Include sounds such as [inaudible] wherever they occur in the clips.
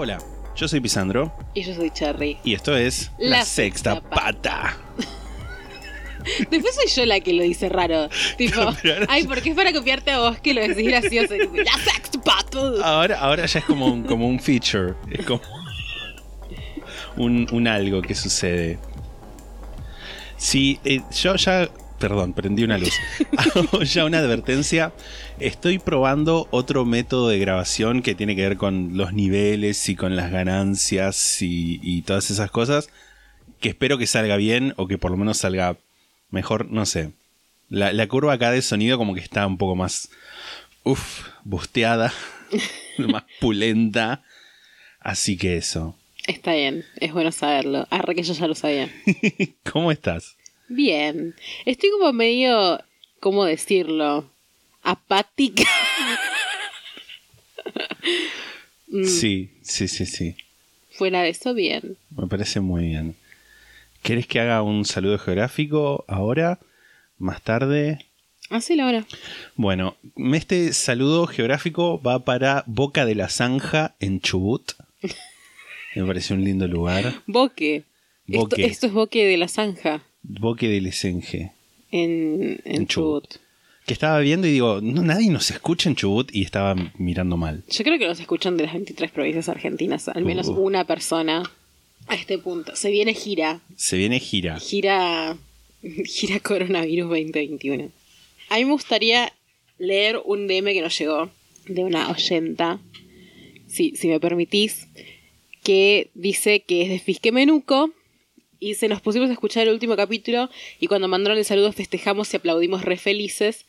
Hola, yo soy Pisandro Y yo soy Cherry. y esto es La La, Sexta, Sexta Pata. Después soy yo la que lo dice raro. Tipo, [laughs] ahora ay, porque es para copiarte a vos que lo decís gracioso. La sexta pata. Ahora, ahora ya es como un, como un feature, es como un, un algo que sucede. Sí, eh, yo ya, perdón, prendí una luz. [laughs] Hago ya una advertencia. Estoy probando otro método de grabación que tiene que ver con los niveles y con las ganancias y, y todas esas cosas. Que espero que salga bien o que por lo menos salga mejor, no sé. La, la curva acá de sonido como que está un poco más, uff, busteada, [laughs] más pulenta. Así que eso. Está bien, es bueno saberlo. Arre que yo ya lo sabía. [laughs] ¿Cómo estás? Bien. Estoy como medio, ¿cómo decirlo? Apática. Mm. Sí, sí, sí, sí. Fuera de eso, bien. Me parece muy bien. ¿Querés que haga un saludo geográfico ahora? ¿Más tarde? Hacelo ahora. Bueno, este saludo geográfico va para Boca de la Zanja en Chubut. [laughs] Me parece un lindo lugar. Boque. Esto, Boque. esto es Boque de la Zanja. Boque del Esenge. En, en, En Chubut. Chubut. Que estaba viendo y digo, no, nadie nos escucha en Chubut y estaba mirando mal. Yo creo que nos escuchan de las 23 provincias argentinas, al menos Uh. una persona a este punto. Se viene gira, Se viene gira. gira, [laughs] gira coronavirus 2021. A mí me gustaría leer un DM que nos llegó de una oyenta, si, si me permitís, que dice que es de Fisque Menuco y se nos pusimos a escuchar el último capítulo y cuando mandaron el saludo festejamos y aplaudimos re felices.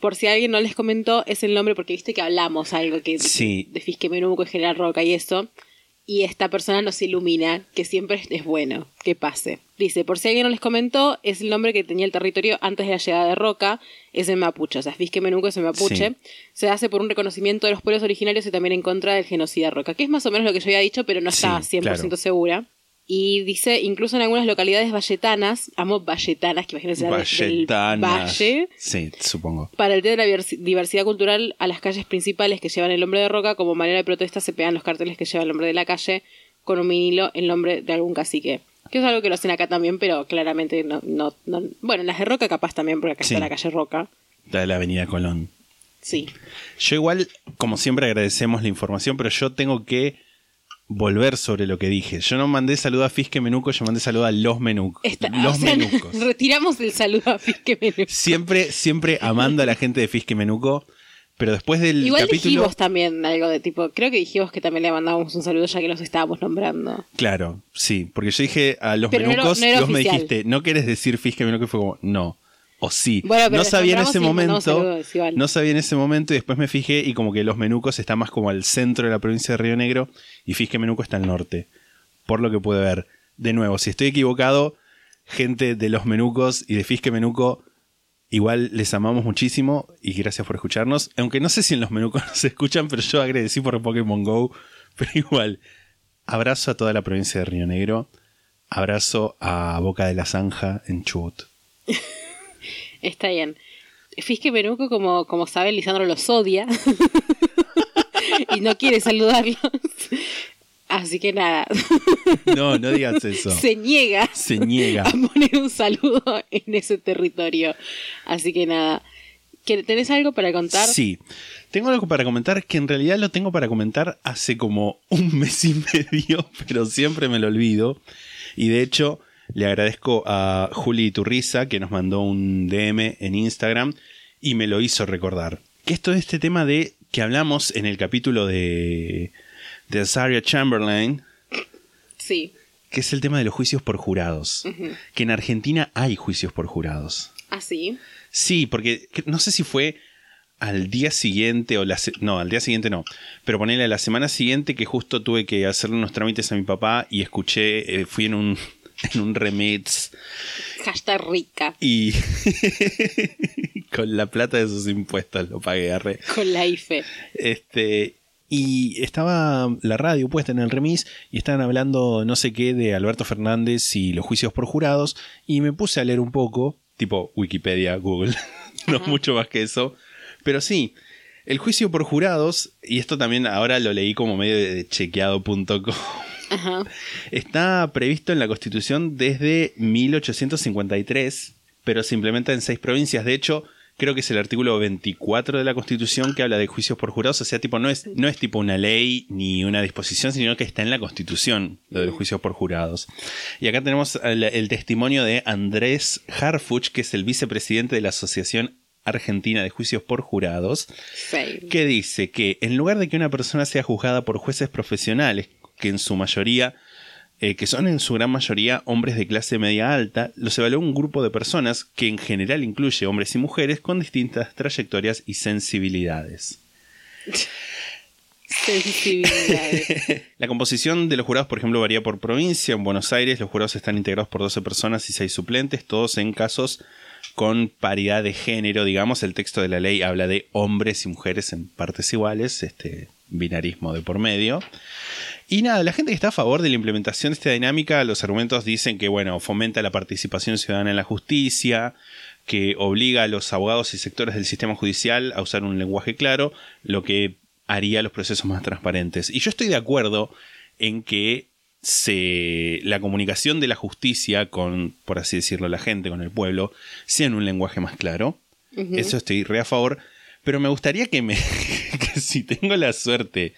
Por si alguien no les comentó, es el nombre porque viste que hablamos algo que Sí. de Fisque Menuco y General Roca y eso. Y esta persona nos ilumina, que siempre es bueno que pase. Dice, por si alguien no les comentó, es el nombre que tenía el territorio antes de la llegada de Roca, es el mapuche. O sea, Fisque Menuco es el mapuche. Sí. Se hace por un reconocimiento de los pueblos originarios y también en contra del genocida Roca, que es más o menos lo que yo había dicho, pero no estaba Sí, 100% claro. segura. Y dice, incluso en algunas localidades valletanas, amo valletanas, que imagínense del Valletanas. valle, Sí, supongo. para el Día de la Diversi- Diversidad Cultural, a las calles principales que llevan el nombre de Roca, como manera de protesta, se pegan los carteles que llevan el nombre de la calle con un vinilo el nombre de algún cacique. Que es algo que lo hacen acá también, pero claramente no. no, no- bueno, en las de Roca capaz también, porque acá Sí. está la calle Roca. La de la Avenida Colón. Sí. Yo igual, como siempre, agradecemos la información, pero yo tengo que volver sobre lo que dije. Yo no mandé saludo a Fisque Menuco, yo mandé saludo a los menucos. Los o sea, menucos. [laughs] retiramos el saludo a Fisque Menuco. Siempre, siempre amando a la gente de Fisque Menuco, pero después del Igual capítulo... dijimos también algo de tipo, creo que dijimos que también le mandábamos un saludo ya que los estábamos nombrando. Claro, sí, porque yo dije a los Pero no era- menucos no era vos me dijiste, ¿no querés decir Fisque Menuco? Y fue como, no. O sí. Bueno, pero no sabía en ese momento. saludos. No sabía en ese momento y después me fijé y como que los menucos está más como al centro de la provincia de Río Negro y Fisque Menuco está al norte. Por lo que pude ver. De nuevo, si estoy equivocado, gente de los menucos y de Fisque Menuco, igual les amamos muchísimo y gracias por escucharnos. Aunque no sé si en los menucos [laughs] nos escuchan, pero yo agradecí por Pokémon Go. [laughs] Pero igual, abrazo a toda la provincia de Río Negro. Abrazo a Boca de la Zanja en Chubut. [laughs] Está bien. Fisque Menuco, como, como saben, Lisandro los odia. [laughs] y no quiere saludarlos. Así que nada, No, no digas eso. se niega Se niega. a poner un saludo en ese territorio. Así que nada. ¿Qué- ¿Tenés algo para contar? Sí. Tengo algo para comentar que en realidad lo tengo para comentar hace como un mes y medio, [laughs] pero siempre me lo olvido. Y de hecho, le agradezco a Juli Turriza que nos mandó un DM en Instagram y me lo hizo recordar. Que esto es este tema de que hablamos en el capítulo de, de Azaria Chamberlain, Sí. que es el tema de los juicios por jurados. Que en Argentina hay juicios por jurados. Así. Sí, porque que- no sé si fue al día siguiente, o la no, al día siguiente no, pero ponerle a la semana siguiente que justo tuve que hacerle unos trámites a mi papá y escuché, eh, fui en un, en un remix Hashtag rica. y [laughs] con la plata de sus impuestos lo pagué, arre. Con la IFE. Este, y estaba la radio puesta en el remis y estaban hablando no sé qué de Alberto Fernández y los juicios por jurados y me puse a leer un poco, tipo Wikipedia, Google, [laughs] no mucho más que eso, pero sí, el juicio por jurados, y esto también ahora lo leí como medio de chequeado.com, Ajá. está previsto en la Constitución desde 1853, pero se implementa en seis provincias. De hecho, creo que es el artículo 24 de la Constitución que habla de juicios por jurados. O sea, tipo, no es, no es tipo una ley ni una disposición, sino que está en la Constitución lo de los juicios por jurados. Y acá tenemos el, el testimonio de Andrés Harfuch, que es el vicepresidente de la Asociación Argentina de Juicios por Jurados Sí. que dice que en lugar de que una persona sea juzgada por jueces profesionales, que en su mayoría, eh, que son en su gran mayoría hombres de clase media alta, los evaluó un grupo de personas que en general incluye hombres y mujeres con distintas trayectorias y sensibilidades. [laughs] [laughs] La composición de los jurados, por ejemplo, varía por provincia. En Buenos Aires los jurados están integrados por 12 personas y 6 suplentes, todos en casos con paridad de género, digamos. El texto de la ley habla de hombres y mujeres en partes iguales, este binarismo de por medio. Y nada, la gente que está a favor de la implementación de esta dinámica, los argumentos dicen que, bueno, fomenta la participación ciudadana en la justicia, que obliga a los abogados y sectores del sistema judicial a usar un lenguaje claro, lo que haría los procesos más transparentes. Y yo estoy de acuerdo en que se, la comunicación de la justicia con, por así decirlo, la gente, con el pueblo, sea en un lenguaje más claro. Eso estoy re a favor. Pero me gustaría que me. [laughs] que si tengo la suerte,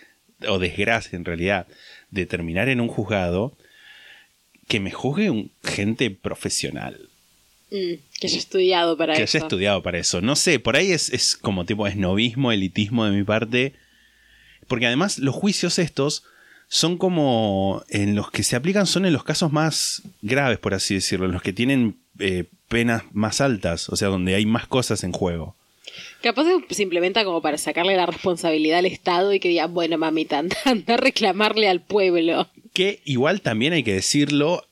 o desgracia en realidad, de terminar en un juzgado, que me juzgue un gente profesional. Mm, que haya estudiado para que eso. haya estudiado para eso. No sé, por ahí es, es como tipo esnovismo, elitismo de mi parte. Porque además los juicios estos son como en los que se aplican son en los casos más graves, por así decirlo, en los que tienen eh, penas más altas, o sea, donde hay más cosas en juego. Capaz se implementa como para sacarle la responsabilidad al Estado y que diga, bueno, mamita, [laughs] anda, anda a reclamarle al pueblo. Que igual también hay que decirlo,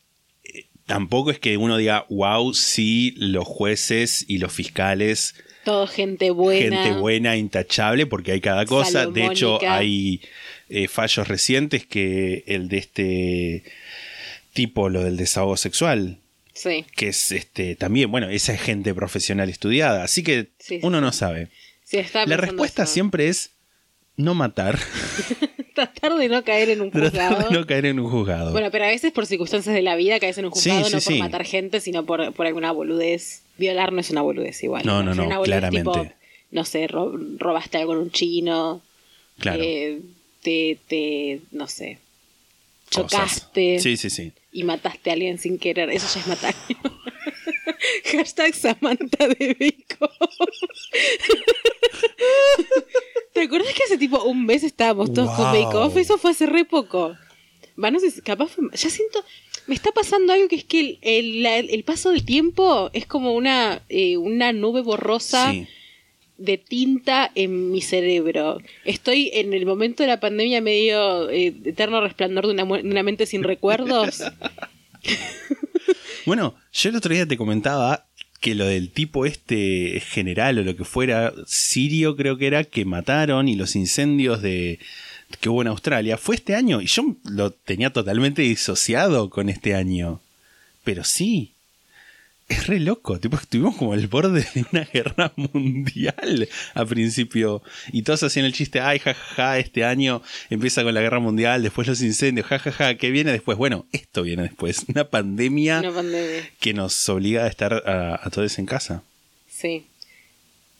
eh, tampoco es que uno diga, wow, sí, los jueces y los fiscales Todo gente buena. gente buena, intachable, porque hay cada cosa. De hecho, hay eh, fallos recientes que el de este tipo, lo del desahogo sexual, Sí, que es este también, bueno, esa es gente profesional estudiada, así que Sí, uno sí. no sabe. La respuesta eso. siempre es no matar, [laughs] Tratar de no caer en un tratar juzgado. de no caer en un juzgado. Bueno, pero a veces por circunstancias de la vida caes en un juzgado no por matar gente, sino por, por alguna boludez. Violar no es una boludez igual. No, no, no, claramente. tipo, no sé, ro- robaste algo en un chino, claro. eh, te, te, no sé, cosas. chocaste Sí, sí, sí. Y mataste a alguien sin querer. Eso ya es matar. [laughs] Hashtag Samantha de Vico. [laughs] ¿Te acuerdas que hace tipo un mes estábamos todos con. Bake Off? Eso fue hace re poco. Va, no sé, si- capaz fue- Ya siento. Me está pasando algo que es que el, el paso del tiempo es como una, eh, una nube borrosa Sí. De tinta en mi cerebro. Estoy en el momento de la pandemia medio eh, eterno resplandor de una, mente sin recuerdos. [laughs] Bueno, yo el otro día te comentaba que lo del tipo este general o lo que fuera, sirio creo que era, que mataron y los incendios de que hubo en Australia, fue este año y yo lo tenía totalmente disociado con este año. Pero sí, es re loco, tipo, estuvimos como al borde de una [laughs] guerra mundial a principio. Y todos hacían el chiste, ay, jajaja, este año empieza con la guerra mundial, después los incendios, jajaja, ¿qué viene después? Bueno, esto viene después, [laughs] una pandemia Una pandemia. que nos obliga a estar a, a todos en casa. Sí.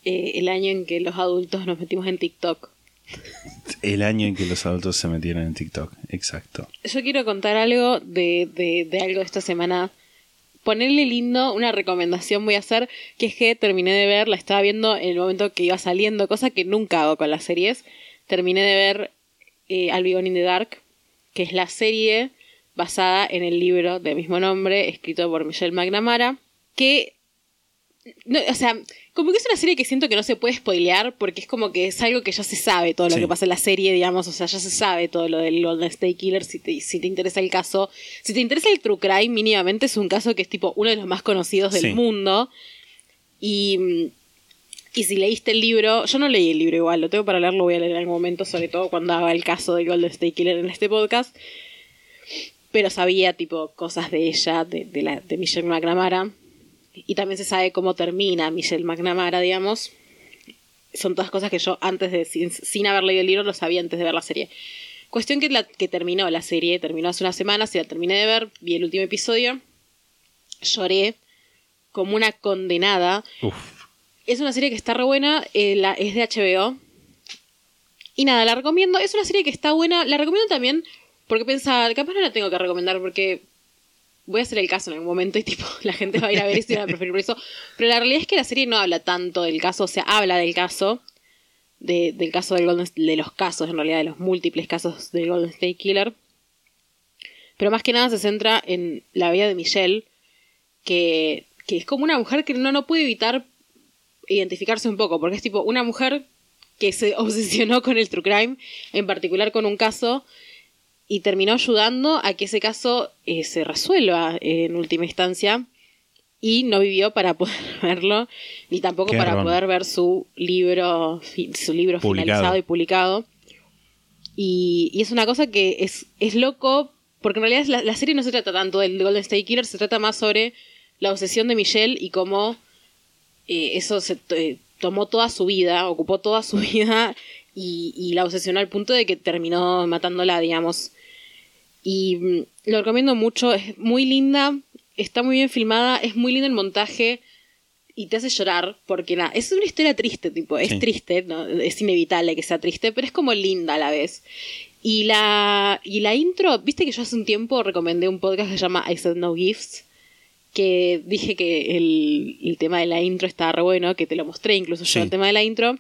Eh, el año en que los adultos nos metimos en TikTok. El año en que los adultos se metieron en TikTok, exacto. Yo quiero contar algo de, de, de algo de esta semana. Ponerle lindo, una recomendación voy a hacer, que es que terminé de ver, la estaba viendo en el momento que iba saliendo, cosa que nunca hago con las series. Terminé de ver eh, in the Dark, que es la serie basada en el libro de mismo nombre, escrito por Michelle McNamara, que no, o sea, como que es una serie que siento que no se puede spoilear porque es como que es algo que ya se sabe todo lo Sí. que pasa en la serie, digamos, o sea, ya se sabe todo lo del Golden State Killer si te, si te interesa el caso. Si te interesa el True Crime, mínimamente es un caso que es tipo uno de los más conocidos del Sí. mundo. Y, y si leíste el libro, yo no leí el libro igual, lo tengo para leer, lo voy a leer en algún momento, sobre todo cuando haga el caso del Golden State Killer en este podcast. Pero sabía tipo cosas de ella, de, de, la, de Michelle McNamara. Y también se sabe cómo termina Michelle McNamara, digamos. Son todas cosas que yo antes de, sin, sin haber leído el libro, lo sabía antes de ver la serie. Cuestión que, la, que terminó la serie, terminó hace unas semanas y la terminé de ver, vi el último episodio, lloré como una condenada. Uf. Es una serie que está re buena, eh, la, es de HBO. Y nada, la recomiendo. Es una serie que está buena. La recomiendo también porque pensaba, capaz no la tengo que recomendar porque voy a hacer el caso en algún momento y [laughs] tipo la gente va a ir a ver y va a preferir por eso. Pero la realidad es que la serie no habla tanto del caso, o sea, habla del caso, de- del caso del Golden, de los casos, en realidad, de los múltiples casos del Golden State Killer. Pero más que nada se centra en la vida de Michelle, que, que es como una mujer que no, no puede evitar identificarse un poco, porque es tipo una mujer que se [laughs] obsesionó con el true crime, en particular con un caso, y terminó ayudando a que ese caso eh, se resuelva en última instancia, y no vivió para [laughs] poder verlo, ni tampoco Qué para poder ver su libro, su libro Publicado. finalizado y publicado. Y, y es una cosa que es, es loco, porque en realidad la, la serie no se trata tanto del Golden State Killer, se trata más sobre la obsesión de Michelle y cómo eh, eso se eh, tomó toda su vida, ocupó toda su [laughs] vida y, y la obsesionó al punto de que terminó matándola, digamos. Y mm, lo recomiendo mucho, es muy linda, está muy bien filmada, es muy lindo el montaje y te hace llorar porque nada, es una historia triste, tipo, es Sí. triste, ¿no? es inevitable que sea triste, pero es como linda a la vez. Y la, y la intro, viste que yo hace un tiempo recomendé un podcast que se llama I Said No Gifts, que dije que el, el tema de la intro estaba re bueno, que te lo mostré incluso Sí. yo el tema de la intro.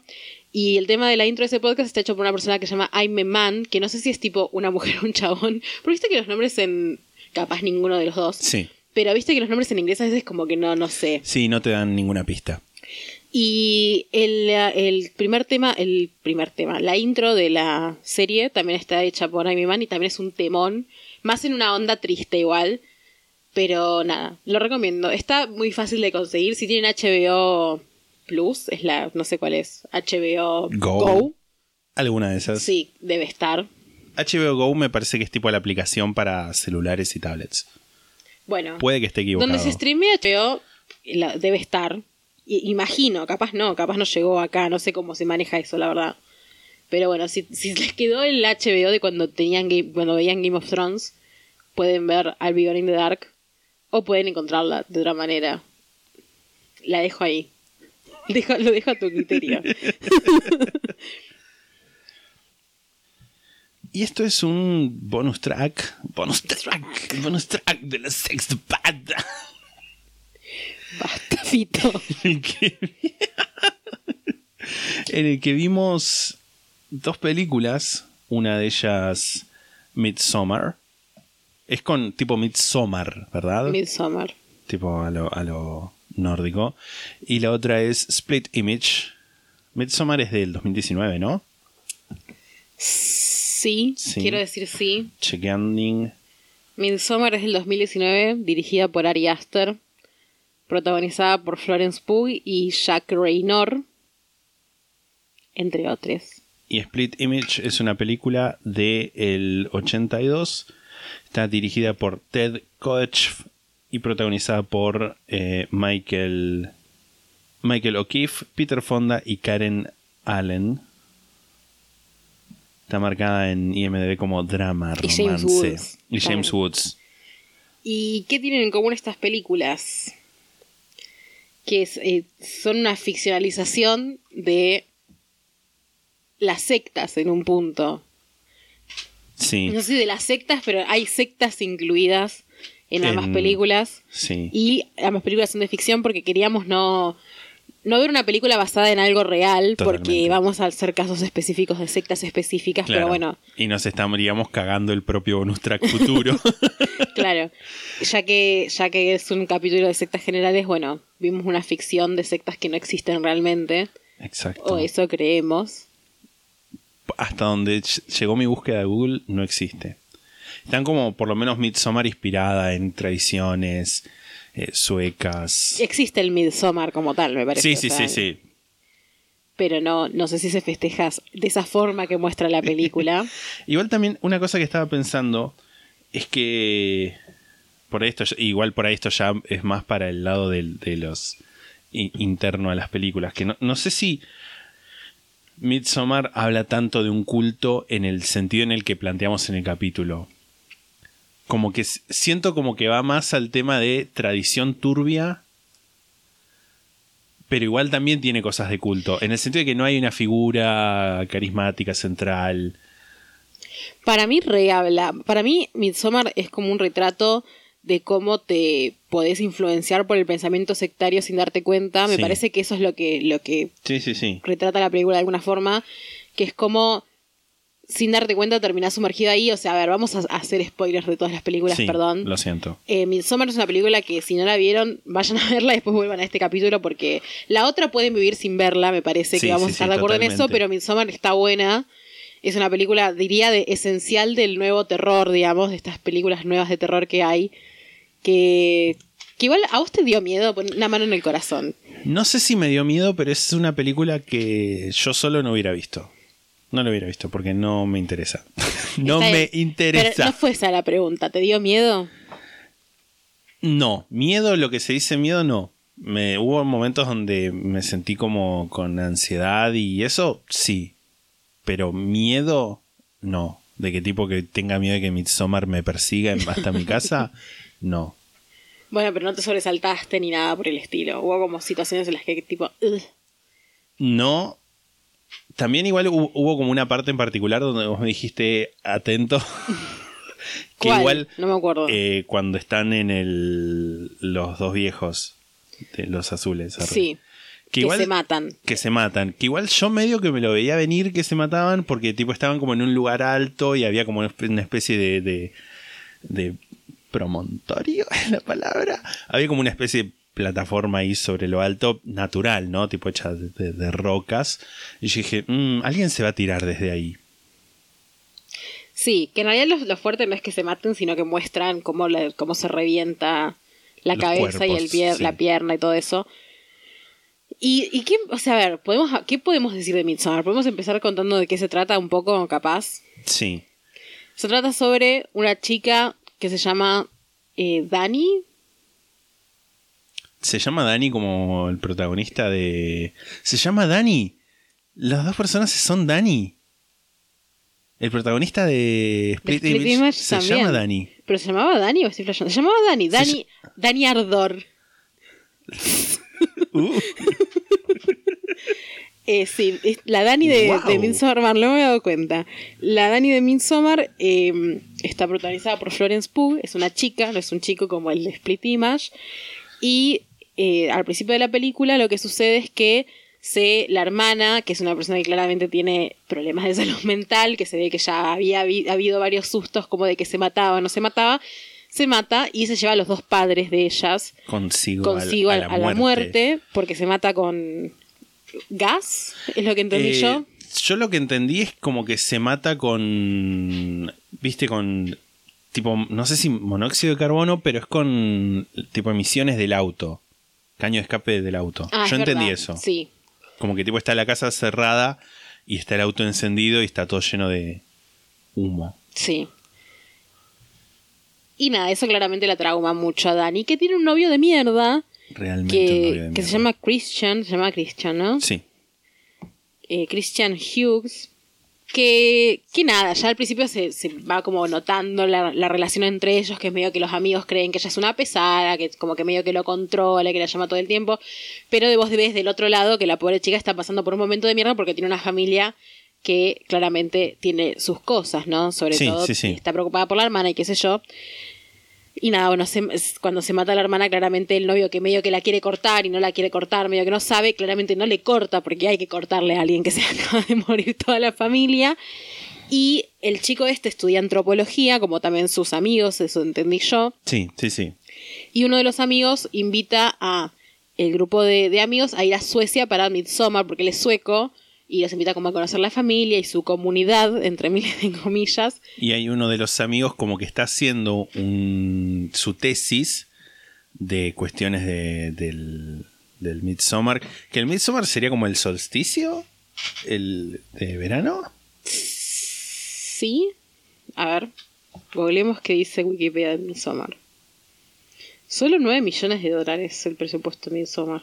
Y el tema de la intro de ese podcast está hecho por una persona que se llama I'm a Man, que no sé si es tipo una mujer o un chabón, porque viste que los nombres en... capaz ninguno de los dos. Sí. Pero viste que los nombres en inglés a veces como que no, no sé. Sí, no te dan ninguna pista. Y el, el primer tema, el primer tema, la intro de la serie también está hecha por Amy Man y también es un temón, más en una onda triste igual, pero nada, lo recomiendo. Está muy fácil de conseguir, si tienen HBO Plus, es la, no sé cuál es, HBO Go. Go, Alguna de esas. sí, debe estar. HBO Go me parece que es tipo la aplicación para celulares y tablets. Bueno, Puede que esté equivocado. donde se streamea HBO la- debe estar. I- imagino, capaz no, capaz no llegó acá, no sé cómo se maneja eso, la verdad. Pero bueno, si, si les quedó el HBO de cuando tenían Game- cuando veían Game of Thrones, pueden ver Gone in the Dark o pueden encontrarla de otra manera. La dejo ahí. Lo dejo a tu criterio. [laughs] Y esto es un bonus track. Bonus track. Bonus track de la sexta pata. Basta, Fito. [laughs] En el que, [laughs] en el que vimos dos películas. Una de ellas, Midsommar. Es con tipo Midsommar, ¿verdad? Midsommar. tipo a lo, a lo nórdico. Y la otra es Split Image. Midsommar es del 2019, ¿no? Sí, Sí. quiero decir sí. Chequeando. Midsommar es del 2019, dirigida por Ari Aster, protagonizada por Florence Pugh y Jack Raynor, entre otros. Y Split Image es una película del 82. Está dirigida por Ted Koech y protagonizada por eh, Michael, Michael O'Keefe, Peter Fonda y Karen Allen. Está marcada en IMDb como drama, Y romance. James Woods. Y James. Woods. ¿Y qué tienen en común estas películas? Que es, eh, son una ficcionalización de las sectas en un punto. Sí, No sé de las sectas, pero hay sectas incluidas en ambas En- películas. sí. Y ambas películas son de ficción porque queríamos no, no ver una película basada en algo real, porque vamos a hacer casos específicos de sectas específicas, Claro. pero bueno, Y nos estaríamos cagando el propio bonus track futuro. [laughs] claro. Ya que, ya que es un capítulo de sectas generales, bueno, vimos una ficción de sectas que no existen realmente, Exacto. o eso creemos. Hasta donde ll- llegó mi búsqueda de Google, no existe. Están como por lo menos Midsommar inspirada en tradiciones eh, suecas. Existe el Midsommar como tal, me parece. Sí, o sí, sea, sí, sí. Pero no, no sé si se festeja de esa forma que muestra la película. [laughs] Igual también una cosa que estaba pensando es que por esto igual por ahí esto ya es más para el lado del- de, los interno a las películas que no, no sé si Midsommar habla tanto de un culto en el sentido en el que planteamos en el capítulo como que siento como que va más al tema de tradición turbia pero igual también tiene cosas de culto en el sentido de que no hay una figura carismática central Para mí rehabla. Para mí Midsommar es como un retrato de cómo te podés influenciar por el pensamiento sectario sin darte cuenta. Me Sí. parece que eso es lo que, lo que Sí, sí, sí. retrata la película de alguna forma, que es como sin darte cuenta terminás sumergido ahí. O sea, a ver, vamos a hacer spoilers de todas las películas, Sí, perdón. Lo siento. Eh, Midsommar es una película que si no la vieron, vayan a verla y después vuelvan a este capítulo porque la otra pueden vivir sin verla, me parece Sí, que vamos sí, a estar de acuerdo en eso, pero Midsommar está buena. Es una película, diría, de esencial del nuevo terror, digamos, de estas películas nuevas de terror que hay. Que, que igual a vos te dio miedo, pon una mano en el corazón. No sé si me dio miedo, pero es una película que yo solo no hubiera visto. No lo hubiera visto porque no me interesa. [laughs] no Está me bien. interesa. Pero no fue esa la pregunta, ¿te dio miedo? No, miedo, lo que se dice miedo, no. Me, hubo momentos donde me sentí como con ansiedad y eso sí. Pero miedo, no. De qué tipo que tenga miedo de que Midsommar me persiga en- hasta mi casa, [laughs] no. Bueno, pero no te sobresaltaste ni nada por el estilo. Hubo como situaciones en las que tipo... "Ugh". No. También igual hu- hubo como una parte en particular donde vos me dijiste atento. [laughs] que ¿Cuál? igual No me acuerdo. eh, cuando están en el los dos viejos de los azules. arre. sí, que, igual- se matan. Que se matan. Que igual yo medio que me lo veía venir que se mataban porque tipo estaban como en un lugar alto y había como una especie de, de, de promontorio, [laughs] es la palabra. Había como una especie de plataforma ahí sobre lo alto, natural, ¿no? Tipo hecha de, de- de rocas. Y yo dije, "Mm, alguien se va a tirar desde ahí. Sí, que en realidad lo, lo fuerte no es que se maten, sino que muestran cómo, cómo se revienta la Los cabeza y el sí. la pierna y todo eso. Y, y qué, o sea, a ver, ¿podemos, ¿qué podemos decir de Midsommar? ¿Podemos empezar contando de qué se trata un poco, capaz? Sí. Se trata sobre una chica que se llama eh, Dani. Se llama Dani como el protagonista de. Se llama Dani. Las dos personas son Dani. El protagonista de Split, Split Image, Image se también. llama Dani. ¿Pero se llamaba Dani o estoy flasheando? Se llamaba Dani. Dani, Dani Ardor. [laughs] Uh, [laughs] Eh, sí, la Dani de, Wow. de Midsommar, no me he dado cuenta. La Dani de Midsommar eh, está protagonizada por Florence Pugh, es una chica, no es un chico como el de Split Image. Y eh, al principio de la película lo que sucede es que se, la hermana, que es una persona que claramente tiene problemas de [laughs] salud mental, que se ve que ya había habi- habido varios sustos como de que se mataba o no se mataba, se mata y se lleva a los dos padres de ellas consigo, al- consigo a, a, la, a la muerte, porque se mata con gas, es lo que entendí Eh, yo. Yo lo que entendí es como que se mata con. ¿Viste? Con. Tipo, no sé si monóxido de carbono, pero es con. Tipo emisiones del auto. Caño de escape del auto. Ah, yo es entendí verdad, eso. Sí, Como que tipo está la casa cerrada y está el auto encendido y está todo lleno de humo. sí. Y nada, eso claramente la trauma mucho a Dani, que tiene un novio de mierda, Realmente un novio que, de que se mierda. llama Christian, se llama Christian, ¿no? Sí. Eh, Christian Hughes. Que, que nada, ya al principio se, se va como notando la, la relación entre ellos, que es medio que los amigos creen que ella es una pesada, que como que medio que lo controla, que la llama todo el tiempo, pero de vos ves del otro lado que la pobre chica está pasando por un momento de mierda porque tiene una familia que claramente tiene sus cosas, ¿no? Sobre Sí, todo sí, sí. está preocupada por la hermana y qué sé yo. Y nada, bueno, se- cuando se mata a la hermana, claramente el novio que medio que la quiere cortar y no la quiere cortar, medio que no sabe, claramente no le corta porque hay que cortarle a alguien que se [laughs] acaba de morir toda la familia. Y el chico este estudia antropología, como también sus amigos, eso entendí yo. Sí, sí, sí. Y uno de los amigos invita a el grupo de, de amigos a ir a Suecia para Midsommar, porque él es sueco, y los invita como a conocer la familia y su comunidad, entre [laughs] miles de comillas. Y hay uno de los amigos como que está haciendo un, su tesis de cuestiones de- del, del Midsommar. Que el Midsommar sería como el solsticio el de verano. Sí. A ver, googleemos qué dice Wikipedia de Midsommar. Solo 9 millones de dólares el presupuesto de Midsommar.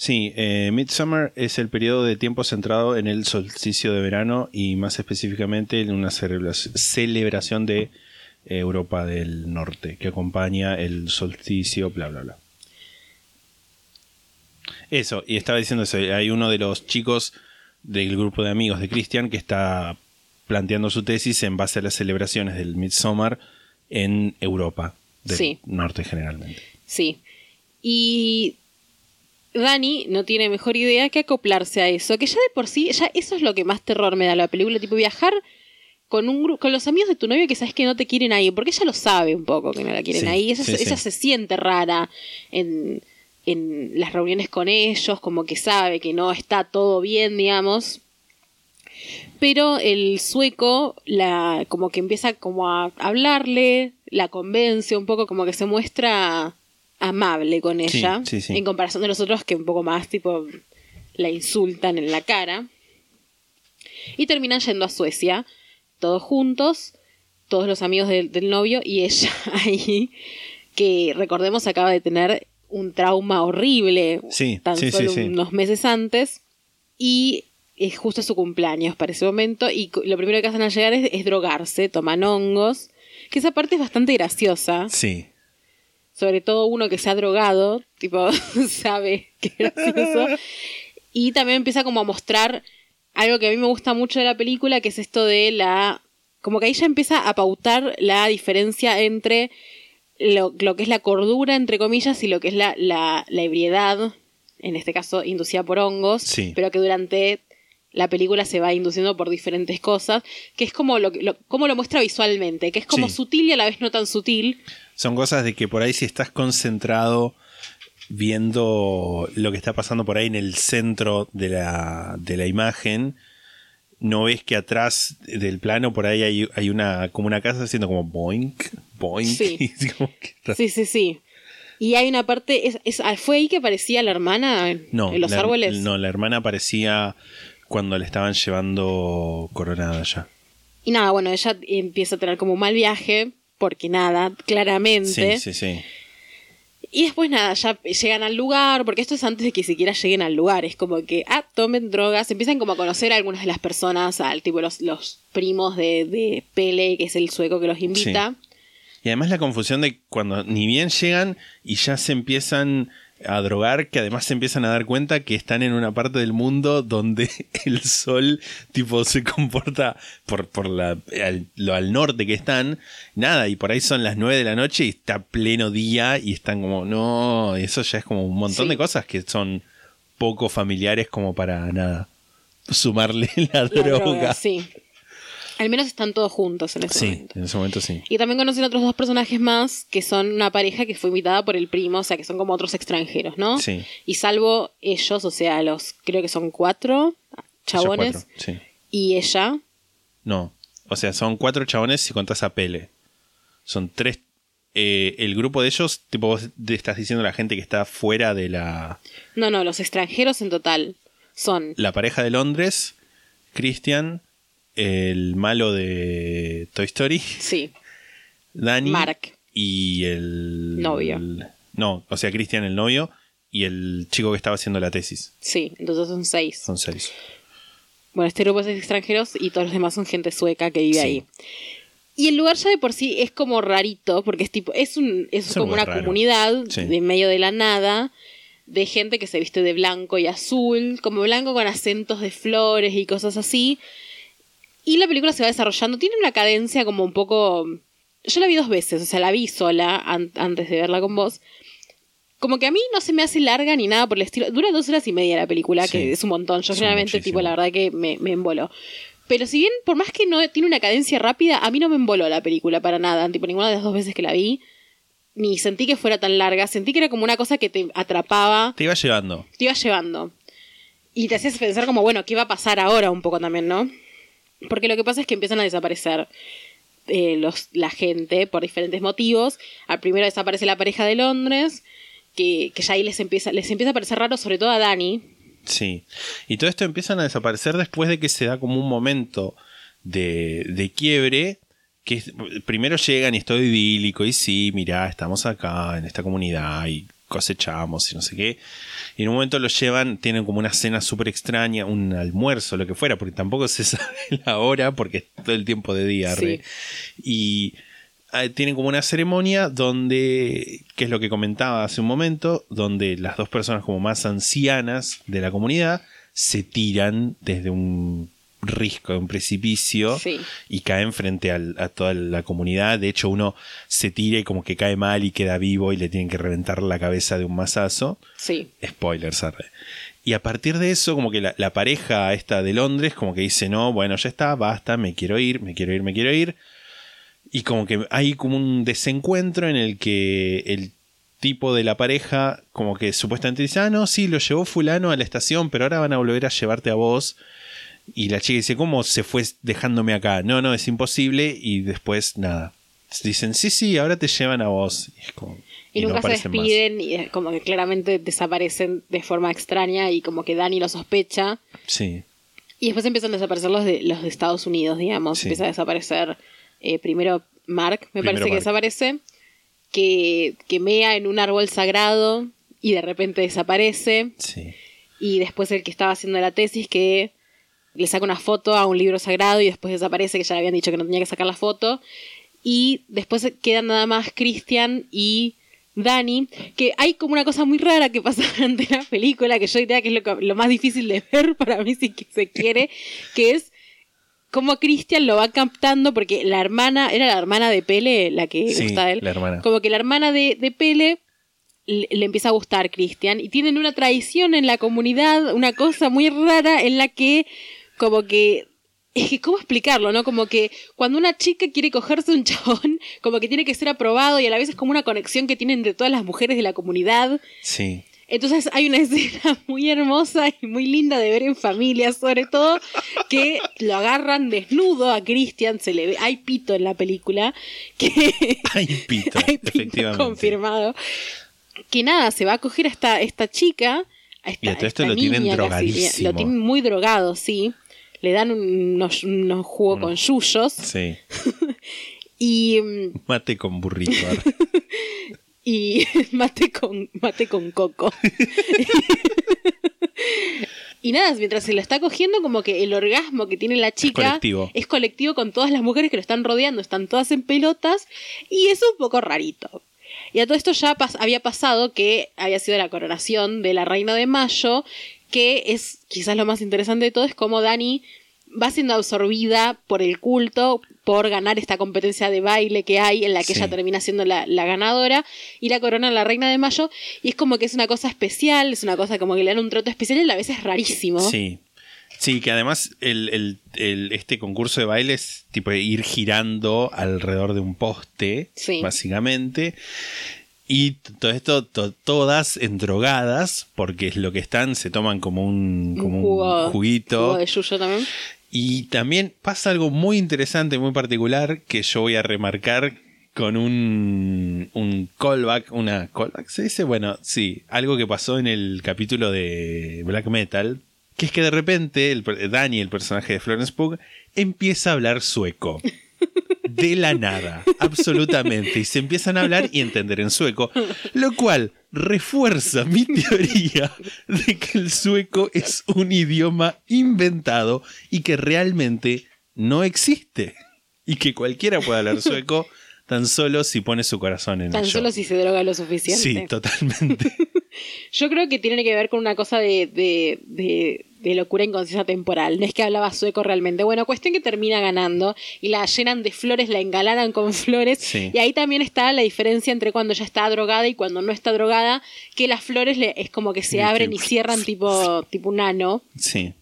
Sí, eh, Midsummer es el periodo de tiempo centrado en el solsticio de verano y más específicamente en una celebra- celebración de eh, Europa del Norte que acompaña el solsticio, bla, bla, bla. Eso, y estaba diciendo eso, hay uno de los chicos del grupo de amigos de Christian que está planteando su tesis en base a las celebraciones del Midsummer en Europa del Sí. norte generalmente. Sí. Y Dani no tiene mejor idea que acoplarse a eso, que ya de por sí, ya eso es lo que más terror me da la película, tipo viajar con un grupo, con los amigos de tu novio que sabes que no te quieren ahí, porque ella lo sabe un poco que no la quieren Sí, ahí, ella, sí, ella sí. se siente rara en, en las reuniones con ellos, como que sabe que no está todo bien, digamos. Pero el sueco la como que empieza como a hablarle, la convence un poco, como que se muestra amable con ella, sí, sí. en comparación de los otros que un poco más tipo la insultan en la cara. Y terminan yendo a Suecia, todos juntos, todos los amigos del, del novio y ella [laughs] ahí, que recordemos acaba de tener un trauma horrible Sí, tan solo unos meses antes. Y es justo su cumpleaños para ese momento. Y lo primero que hacen al llegar es, es drogarse, toman hongos. Que esa parte es bastante graciosa. Sí, Sobre todo uno que se ha drogado, tipo, [laughs] sabe que es gracioso. Y también empieza como a mostrar algo que a mí me gusta mucho de la película, que es esto de la... Como que ahí ya empieza a pautar la diferencia entre lo, lo que es la cordura, entre comillas, y lo que es la, la, la ebriedad, en este caso inducida por hongos, Sí. pero que durante la película se va induciendo por diferentes cosas, que es como lo, lo, como lo muestra visualmente, que es como Sí. sutil y a la vez no tan sutil. Son cosas de que por ahí si estás concentrado viendo lo que está pasando por ahí en el centro de la, de la imagen, no ves que atrás del plano por ahí hay, hay una como una casa haciendo como boink, boink. Sí. [laughs] como que Sí, sí, sí. Y hay una parte, es, es- ¿fue ahí que aparecía la hermana en, no, en los la, árboles? No, la hermana aparecía cuando le estaban llevando coronada ya. Y nada, bueno, ella empieza a tener como un mal viaje, porque nada, claramente. Sí, sí, sí. Y después nada, ya llegan al lugar, porque esto es antes de que siquiera lleguen al lugar, es como que, ah, tomen drogas, empiezan como a conocer a algunas de las personas, al tipo los, los primos de, de Pele, que es el sueco que los invita. Y además la confusión de cuando ni bien llegan y ya se empiezan a drogar, que además se empiezan a dar cuenta que están en una parte del mundo donde [laughs] el sol tipo se comporta por, por la, al, lo al norte que están, nada, y por ahí son las 9 de la noche y está pleno día y están como, no, eso ya es como un montón Sí. de cosas que son poco familiares como para nada sumarle [laughs] la, La droga. droga, sí. Al menos están todos juntos en ese Sí, momento. en ese momento sí. Y también conocen otros dos personajes más que son una pareja que fue invitada por el primo, o sea, que son como otros extranjeros, ¿no? Sí. Y salvo ellos, o sea, los creo que son cuatro chabones cuatro, sí. y ella, No. O sea, son cuatro chabones si contás a Pele. Son tres. eh, el grupo de ellos, tipo, vos estás diciendo la gente que está fuera de la. no, no, los extranjeros en total son La pareja de Londres, Christian, el malo de Toy Story, sí, Danny. Mark. Y el. Novio. No, o sea, Christian, el novio. Y el chico que estaba haciendo la tesis. Sí, entonces son seis. Son seis. Bueno, este grupo es de extranjeros y todos los demás son gente sueca que vive Sí. ahí. Y el lugar ya de por sí es como rarito, porque es tipo, es un, es como una raro. comunidad Sí. de medio de la nada, de gente que se viste de blanco y azul, como blanco con acentos de flores y cosas así. Y la película se va desarrollando, tiene una cadencia como un poco yo la vi dos veces, o sea, la vi sola an- antes de verla con vos. Como que a mí no se me hace larga ni nada por el estilo. Dura dos horas y media la película, Sí. que es un montón. Yo generalmente, tipo, la verdad que me, me emboló. Pero si bien, por más que no tiene una cadencia rápida, a mí no me emboló la película para nada. Tipo, ninguna de las dos veces que la vi, ni sentí que fuera tan larga. Sentí que era como una cosa que te atrapaba, Te iba llevando. te iba llevando. Y te hacías pensar como, bueno, ¿qué va a pasar ahora un poco también, no? Porque lo que pasa es que empiezan a desaparecer eh, los, la gente por diferentes motivos. Al primero desaparece la pareja de Londres, que, que ya ahí les empieza, les empieza a parecer raro, sobre todo a Dani. Sí. Y todo esto empiezan a desaparecer después de que se da como un momento de, de quiebre. Que primero llegan y es todo idílico. Y sí, mirá, estamos acá en esta comunidad y cosechamos y no sé qué. Y en un momento lo llevan, tienen como una cena súper extraña, un almuerzo, lo que fuera, porque tampoco se [laughs] sabe la hora, porque es todo el tiempo de día. Sí. re. Y ah, tienen como una ceremonia donde, que es lo que comentaba hace un momento, donde las dos personas como más ancianas de la comunidad se tiran desde un risco, un precipicio Sí. y caen frente al- a toda la comunidad. De hecho, uno se tira y como que cae mal y queda vivo y le tienen que reventar la cabeza de un mazazo. Sí. Spoilers, arre. Y a partir de eso, como que la, la pareja esta de Londres, como que dice, no, bueno, ya está, basta, me quiero ir, me quiero ir, me quiero ir. Y como que hay como un desencuentro en el que el tipo de la pareja, como que supuestamente dice, ah, no, sí, lo llevó fulano a la estación, pero ahora van a volver a llevarte a vos. Y la chica dice, ¿cómo se fue dejándome acá? No, no, es imposible. Y después, nada. Dicen, sí, sí, ahora te llevan a vos. Y, es como- Y, y no nunca se aparecen más. despiden y como que claramente desaparecen de forma extraña y como que Dani lo sospecha. Sí, Y después empiezan a desaparecer los de, los de Estados Unidos, digamos. Sí. Empieza a desaparecer eh, primero Mark, me Primero parece que desaparece. Que, que mea en un árbol sagrado y de repente desaparece. sí. Y después el que estaba haciendo la tesis que le saca una foto a un libro sagrado y después desaparece, que ya le habían dicho que no tenía que sacar la foto. Y después quedan nada más Christian y Dani, que hay como una cosa muy rara que pasa [laughs] durante la película, que yo diría que es lo, más difícil de ver para mí si se quiere, que es como Christian lo va captando, porque la hermana, era la hermana de Pele, la que Sí, gusta a él, la hermana. como que la hermana de, de Pele le, le empieza a gustar Christian y tienen una tradición en la comunidad, una cosa muy rara en la que como que es que cómo explicarlo, ¿no? Como que cuando una chica quiere cogerse un chabón, como que tiene que ser aprobado y a la vez es como una conexión que tienen de todas las mujeres de la comunidad. Sí. Entonces hay una [laughs] escena muy hermosa y muy linda de ver en familia, sobre todo, que lo agarran desnudo a Christian, se le ve, hay pito en la película, que [laughs] Hay pito, [laughs] hay pito efectivamente. confirmado. Que nada, se va a coger a esta, esta chica, a esta, Y a todo esto esta lo tienen casi, drogadísimo. lo tienen muy drogado, sí. Le dan unos, unos jugos con yuyos Sí. [laughs] y, mm, Mate con burrito. [laughs] y [laughs] mate con mate con coco. y nada, mientras se lo está cogiendo, como que el orgasmo que tiene la chica colectivo. es colectivo con todas las mujeres que lo están rodeando, están todas en pelotas, y es un poco rarito. Y a todo esto ya pas- había pasado que había sido la coronación de la reina de Mayo, que es quizás lo más interesante de todo, es cómo Dani va siendo absorbida por el culto, por ganar esta competencia de baile que hay, en la que Sí. ella termina siendo la, la ganadora, y la corona la reina de Mayo, y es como que es una cosa especial, es una cosa como que le dan un trato especial y a vez es rarísimo. Sí. Sí, que además el, el- el- este concurso de baile es tipo ir girando alrededor de un poste, Sí. básicamente. Y todo esto, to- todas endrogadas, porque es lo que están, se toman como un, como un juguito. de yuyo también. Y también pasa algo muy interesante, muy particular, que yo voy a remarcar con un, un callback, una callback, ¿se dice? Bueno, sí, algo que pasó en el capítulo de Black Metal, que es que de repente el, Dani, el personaje de Florence Pugh, empieza a hablar sueco. [laughs] [laughs] De la nada, absolutamente. Y se empiezan a hablar y entender en sueco. Lo cual refuerza mi teoría de que el sueco es un idioma inventado y que realmente no existe. Y que cualquiera puede hablar sueco tan solo si pone su corazón en Tan ello. solo si se droga lo suficiente. Sí, totalmente. [laughs] Yo creo que tiene que ver con una cosa de, de, de, de locura en conciencia temporal. No es que hablaba sueco realmente. Bueno, cuestión que termina ganando y la llenan de flores, la engalanan con flores. Sí. Y ahí también está la diferencia entre cuando ya está drogada y cuando no está drogada, que las flores le, es como que se abren y cierran tipo, tipo un ano. Sí.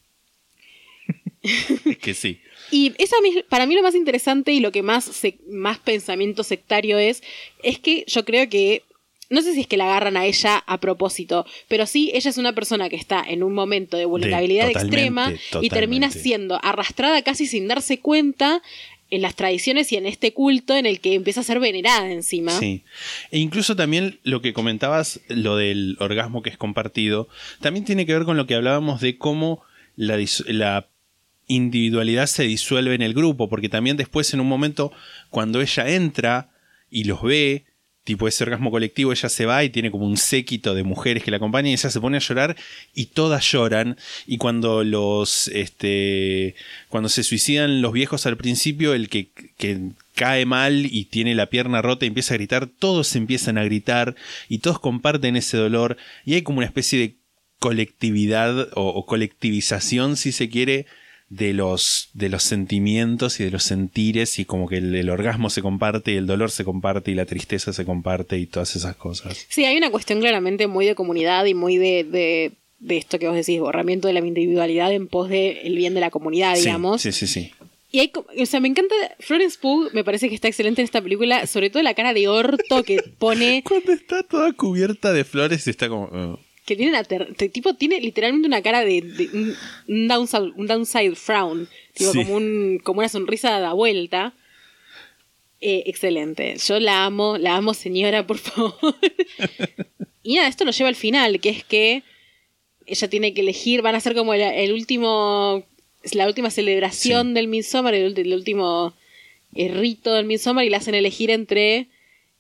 [laughs] es que sí. Y eso a mí- para mí lo más interesante y lo que más, se- más pensamiento sectario es, es que yo creo que, no sé si es que la agarran a ella a propósito, pero sí, ella es una persona que está en un momento de vulnerabilidad extrema y termina siendo arrastrada casi sin darse cuenta en las tradiciones y en este culto en el que empieza a ser venerada encima. Sí. E incluso también lo que comentabas, lo del orgasmo que es compartido, también tiene que ver con lo que hablábamos de cómo la individualidad se disuelve en el grupo, porque también después en un momento, cuando ella entra y los ve, tipo ese orgasmo colectivo, ella se va y tiene como un séquito de mujeres que la acompañan y ella se pone a llorar y todas lloran. Y cuando los, este, cuando se suicidan los viejos al principio, el que, cae mal y tiene la pierna rota y empieza a gritar, todos empiezan a gritar y todos comparten ese dolor y hay como una especie de colectividad o colectivización, si se quiere, de los, de los sentimientos y de los sentires y como que el, el orgasmo se comparte y el dolor se comparte y la tristeza se comparte y todas esas cosas. Sí, hay una cuestión claramente muy de comunidad y muy de, de, de esto que vos decís, borramiento de la individualidad en pos del bien de la comunidad, Sí, digamos. Sí, sí, sí. Y hay, o sea, me encanta, Florence Pugh me parece que está excelente en esta película, sobre todo la cara de orto que pone, [laughs] Cuando está toda cubierta de flores está como... que tiene la ter- te- tipo tiene literalmente una cara de, de un, un downside, un downside frown, tipo Sí. como un como una sonrisa da vuelta. Eh, excelente. Yo la amo, la amo señora, por favor. [laughs] y nada, esto nos lleva al final, que es que ella tiene que elegir, van a ser como el, el último, la última celebración Sí. del Midsommar, el, el último eh, rito del Midsommar y la hacen elegir entre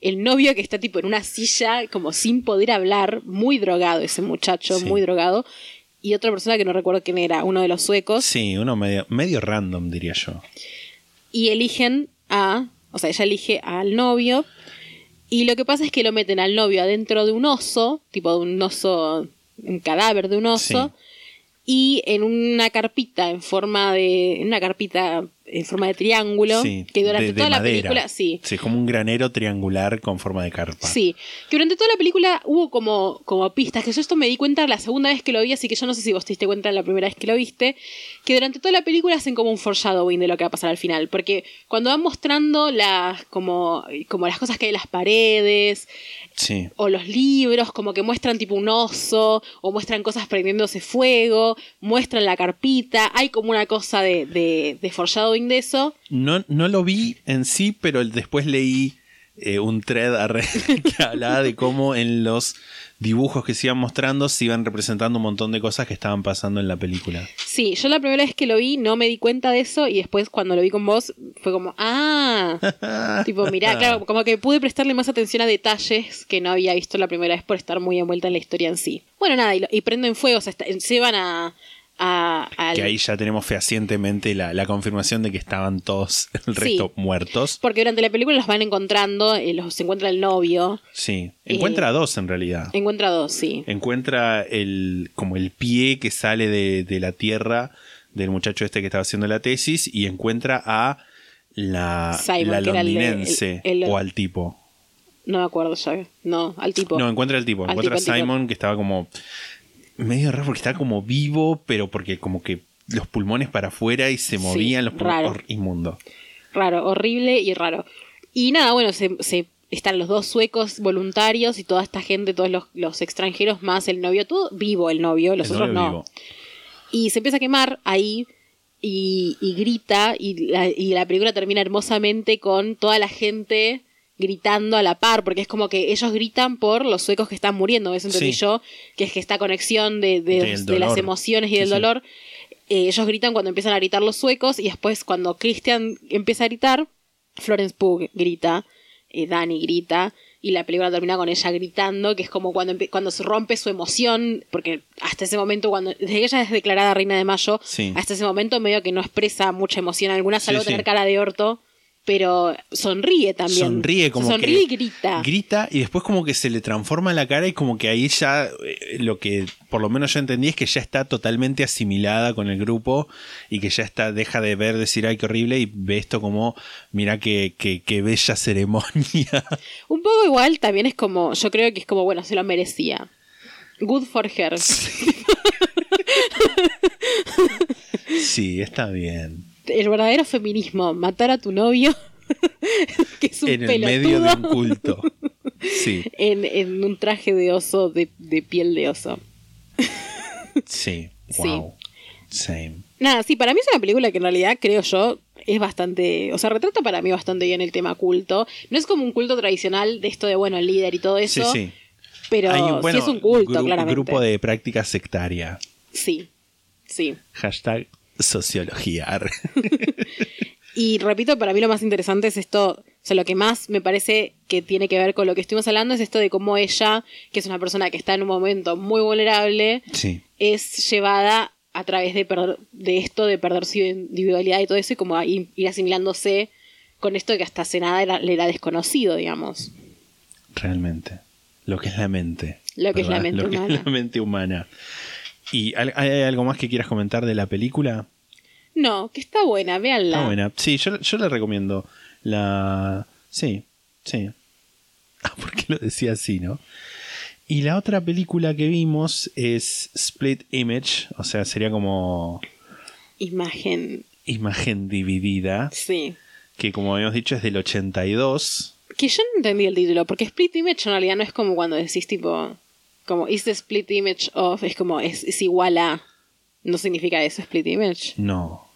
el novio que está tipo en una silla como sin poder hablar, muy drogado ese muchacho, Sí. muy drogado, y otra persona que no recuerdo quién era, uno de los suecos, Sí, uno medio, medio random, diría yo. y eligen a, o sea, ella elige al novio, y lo que pasa es que lo meten al novio adentro de un oso, tipo de un oso, un cadáver de un oso, y en una carpita en forma de, en una carpita en forma de triángulo, Sí, que durante de- de toda la película, sí, Sí, es como un granero triangular con forma de carpa. Sí, que durante toda la película hubo como, como pistas, que yo esto me di cuenta la segunda vez que lo vi, así que yo no sé si vos te diste cuenta la primera vez que lo viste, que durante toda la película hacen como un foreshadowing de lo que va a pasar al final, porque cuando van mostrando las, como, como las cosas que hay en las paredes, Sí. o los libros, como que muestran tipo un oso, o muestran cosas prendiéndose fuego, muestran la carpita, hay como una cosa de, de, de foreshadowing de eso. No, no lo vi en sí, pero después leí eh, un thread [laughs] que hablaba de cómo en los dibujos que se iban mostrando se iban representando un montón de cosas que estaban pasando en la película. Sí, yo la primera vez que lo vi no me di cuenta de eso y después cuando lo vi con vos fue como, ah, [laughs] tipo, mirá, claro, como que pude prestarle más atención a detalles que no había visto la primera vez por estar muy envuelta en la historia en sí. Bueno, nada, y, lo- y prenden fuego, o sea, está- se van a... a- al- Que ahí ya tenemos fehacientemente la, la confirmación de que estaban todos el Sí. resto muertos. Porque durante la película los van encontrando, eh, los se encuentra el novio, Sí. Encuentra a dos en realidad. encuentra dos, sí. Encuentra el, como el pie que sale de, de la tierra del muchacho este que estaba haciendo la tesis y encuentra a la, Simon, la el londinense el- el- o al tipo. No me acuerdo ya, no, al tipo. No, encuentra al tipo. Al encuentra tipo, a tipo. Simon que estaba como medio raro porque estaba como vivo, pero porque como que los pulmones para afuera y se Sí, movían los pulmones. Inmundo. Raro, horrible y raro. Y nada, bueno, se, se- están los dos suecos voluntarios y toda esta gente, todos los, los extranjeros, más el novio, todo vivo el novio, los El otros novio no. vivo. Y se empieza a quemar ahí y, y grita y la, y la película termina hermosamente con toda la gente gritando a la par, porque es como que ellos gritan por los suecos que están muriendo, eso entendí Sí. yo, que es que esta conexión de, de- las emociones y Sí, del dolor, eh, ellos gritan cuando empiezan a gritar los suecos y después cuando Christian empieza a gritar, Florence Pugh grita, eh, Dani grita y la película termina con ella gritando, que es como cuando, cuando se rompe su emoción, porque hasta ese momento, cuando desde que ella es declarada reina de mayo, Sí. hasta ese momento medio que no expresa mucha emoción alguna, salvo Sí, sí. tener cara de orto pero sonríe también. Sonríe como Sonríe que y grita. Grita y después como que se le transforma la cara y como que ahí ya eh, lo que por lo menos yo entendí es que ya está totalmente asimilada con el grupo y que ya está deja de ver decir ay qué horrible y ve esto como mira qué, qué, qué bella ceremonia. [laughs] Un poco igual también es como, yo creo que es como, bueno, se lo merecía. Good for her. sí, [laughs] está bien. El verdadero feminismo, matar a tu novio, [laughs] que es un En el pelotudo, medio de un culto. [laughs] Sí, en, en un traje de oso, de, de piel de oso. sí. [laughs] Sí. Wow. Same. Nada, sí, para mí es una película que en realidad creo yo es bastante, o sea, retrata para mí bastante bien el tema culto. No es como un culto tradicional de esto de, bueno, el líder y todo Sí, eso, sí. pero Hay, bueno, sí es un culto, gru- claramente. grupo de práctica sectaria. Sí, sí. Hashtag sociología. [laughs] Y repito, para mí lo más interesante es esto, o sea, lo que más me parece que tiene que ver con lo que estuvimos hablando es esto de cómo ella, que es una persona que está en un momento muy vulnerable, sí. es llevada a través de, perder- de esto de perder su individualidad y todo eso y como ir, asimilándose con esto de que hasta hace nada era- le era desconocido, digamos. Realmente. Lo que es la mente. Lo que es la mente Lo que es la mente humana. ¿Y hay algo más que quieras comentar de la película? No, que está buena, véanla. Está buena. Sí, yo, yo le recomiendo. La. Sí, sí. Ah, [laughs] ¿por qué lo decía así, no? Y la otra película que vimos es Split Image, o sea, sería como Imagen, imagen dividida, sí. que como habíamos dicho es del 82. Que yo no entendí el título, porque split image en realidad no es como cuando decís tipo, como is the split image of, es como es, es igual a, no significa eso split image, No,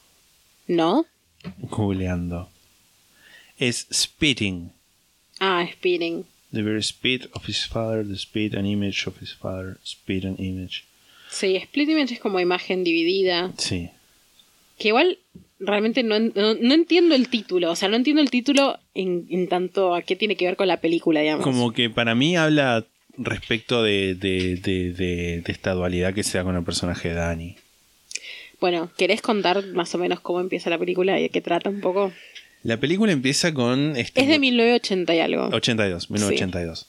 ¿no? googleando. Es Spitting. Ah, spitting. The very spit of his father, the spit and image of his father, spit and image. Sí, split image es como imagen dividida, Sí. que igual realmente no, no, no entiendo el título, o sea, no entiendo el título en, en tanto a qué tiene que ver con la película, digamos. Como que para mí habla respecto de, de, de, esta dualidad que se da con el personaje de Dani. Bueno, ¿querés contar más o menos cómo empieza la película y de qué trata un poco? La película empieza con... Este Es de 1980 y algo. 82, 1982.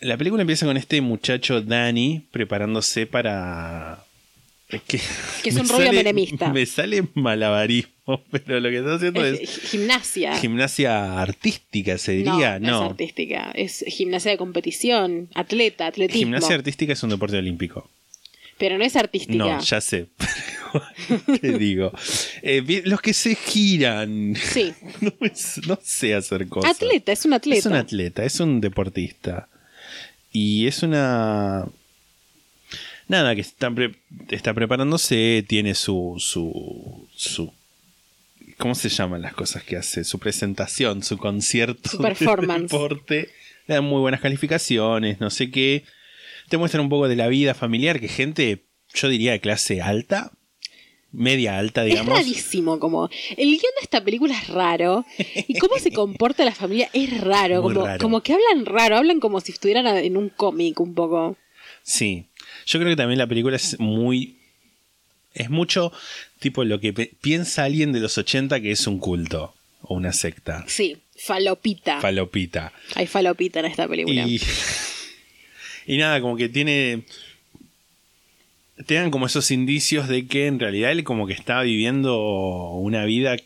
La película empieza con este muchacho Danny preparándose para... es Que, Que es un sale- menemista. Me sale malabarismo, [laughs] pero lo que está haciendo Es es, gimnasia. gimnasia artística, se diría. no, No, es artística, es gimnasia de competición, atleta, atletismo. gimnasia artística es un deporte olímpico. pero no es artística. No, ya sé. [laughs] pero Te digo. Eh, los que se giran. Sí. [laughs] No, es- no sé hacer cosas. Atleta, es un atleta. Es un atleta, es un deportista. Y es una. Nada, que está, pre- está preparándose, tiene su, su. su. ¿Cómo se llaman las cosas que hace? Su presentación, su concierto. Su de performance. deporte. Le dan muy buenas calificaciones, no sé qué. Te muestran un poco de la vida familiar, que gente, yo diría de clase alta, media alta, Es digamos. rarísimo, como. El guion de esta película es raro. Y cómo se comporta la familia es raro. Muy Como, raro. como que hablan raro, hablan como si estuvieran en un cómic un poco. Sí. Yo creo que también la película es muy. Es mucho tipo lo que piensa alguien de los 80 que es un culto o una secta. Sí, falopita. Falopita. Hay falopita en esta película. Y, y nada, como que tiene. Tengan como esos indicios de que en realidad él como que está viviendo una vida.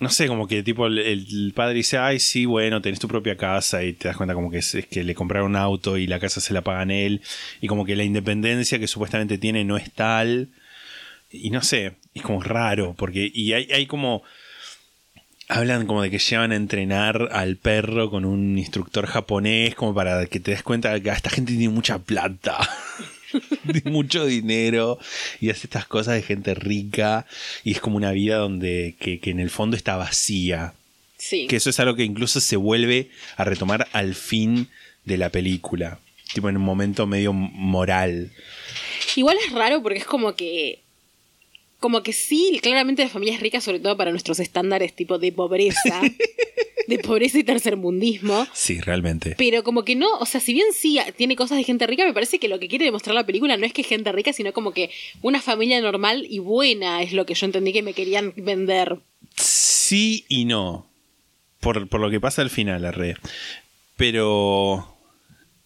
No sé, como que tipo el, padre dice, ay, sí, bueno, tenés tu propia casa y te das cuenta como que es, es que le compraron un auto y la casa se la pagan él y como que la independencia que supuestamente tiene no es tal. Y no sé, es como raro, porque y hay, hay como... Hablan como de que llevan a entrenar al perro con un instructor japonés, como para que te des cuenta que esta gente tiene mucha plata, [laughs] [laughs] tiene mucho dinero y hace estas cosas de gente rica y es como una vida donde que, que en el fondo está vacía. Sí. Que eso es algo que incluso se vuelve a retomar al fin de la película, tipo en un momento medio moral. Igual es raro porque es como que. Como que sí, claramente la familia es rica, sobre todo para nuestros estándares tipo de pobreza. [laughs] de pobreza y tercermundismo. Sí, realmente. Pero como que no, o sea, si bien sí tiene cosas de gente rica, me parece que lo que quiere demostrar la película no es que gente rica, sino como que una familia normal y buena es lo que yo entendí que me querían vender. Sí y no. Por, por lo que pasa al final, la red. Pero.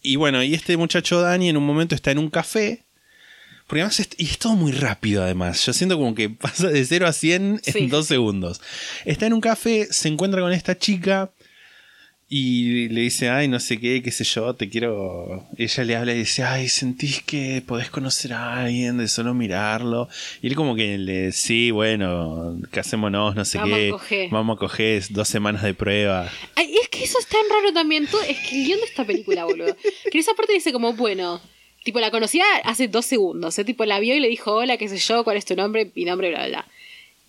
Y bueno, y este muchacho Dani en un momento está en un café. Porque además es, y es todo muy rápido, además. Yo siento como que [laughs] pasa de 0 a 100 Sí. en dos segundos. Está en un café, se encuentra con esta chica y le dice, ay, no sé qué, qué sé yo, te quiero. Ella le habla y dice, ay, sentís que podés conocer a alguien de solo mirarlo. Y él, como que le, sí, bueno, casémonos, no sé Vamos a qué. coger. Vamos a coger dos semanas de prueba. Ay, es que eso es tan raro también. Todo, es que el guion de esta película, boludo. Que en esa parte dice como, bueno, tipo, la conocía hace dos segundos. ¿eh? Tipo, la vio y le dijo, hola, qué sé yo, cuál es tu nombre, mi nombre, bla, bla, bla.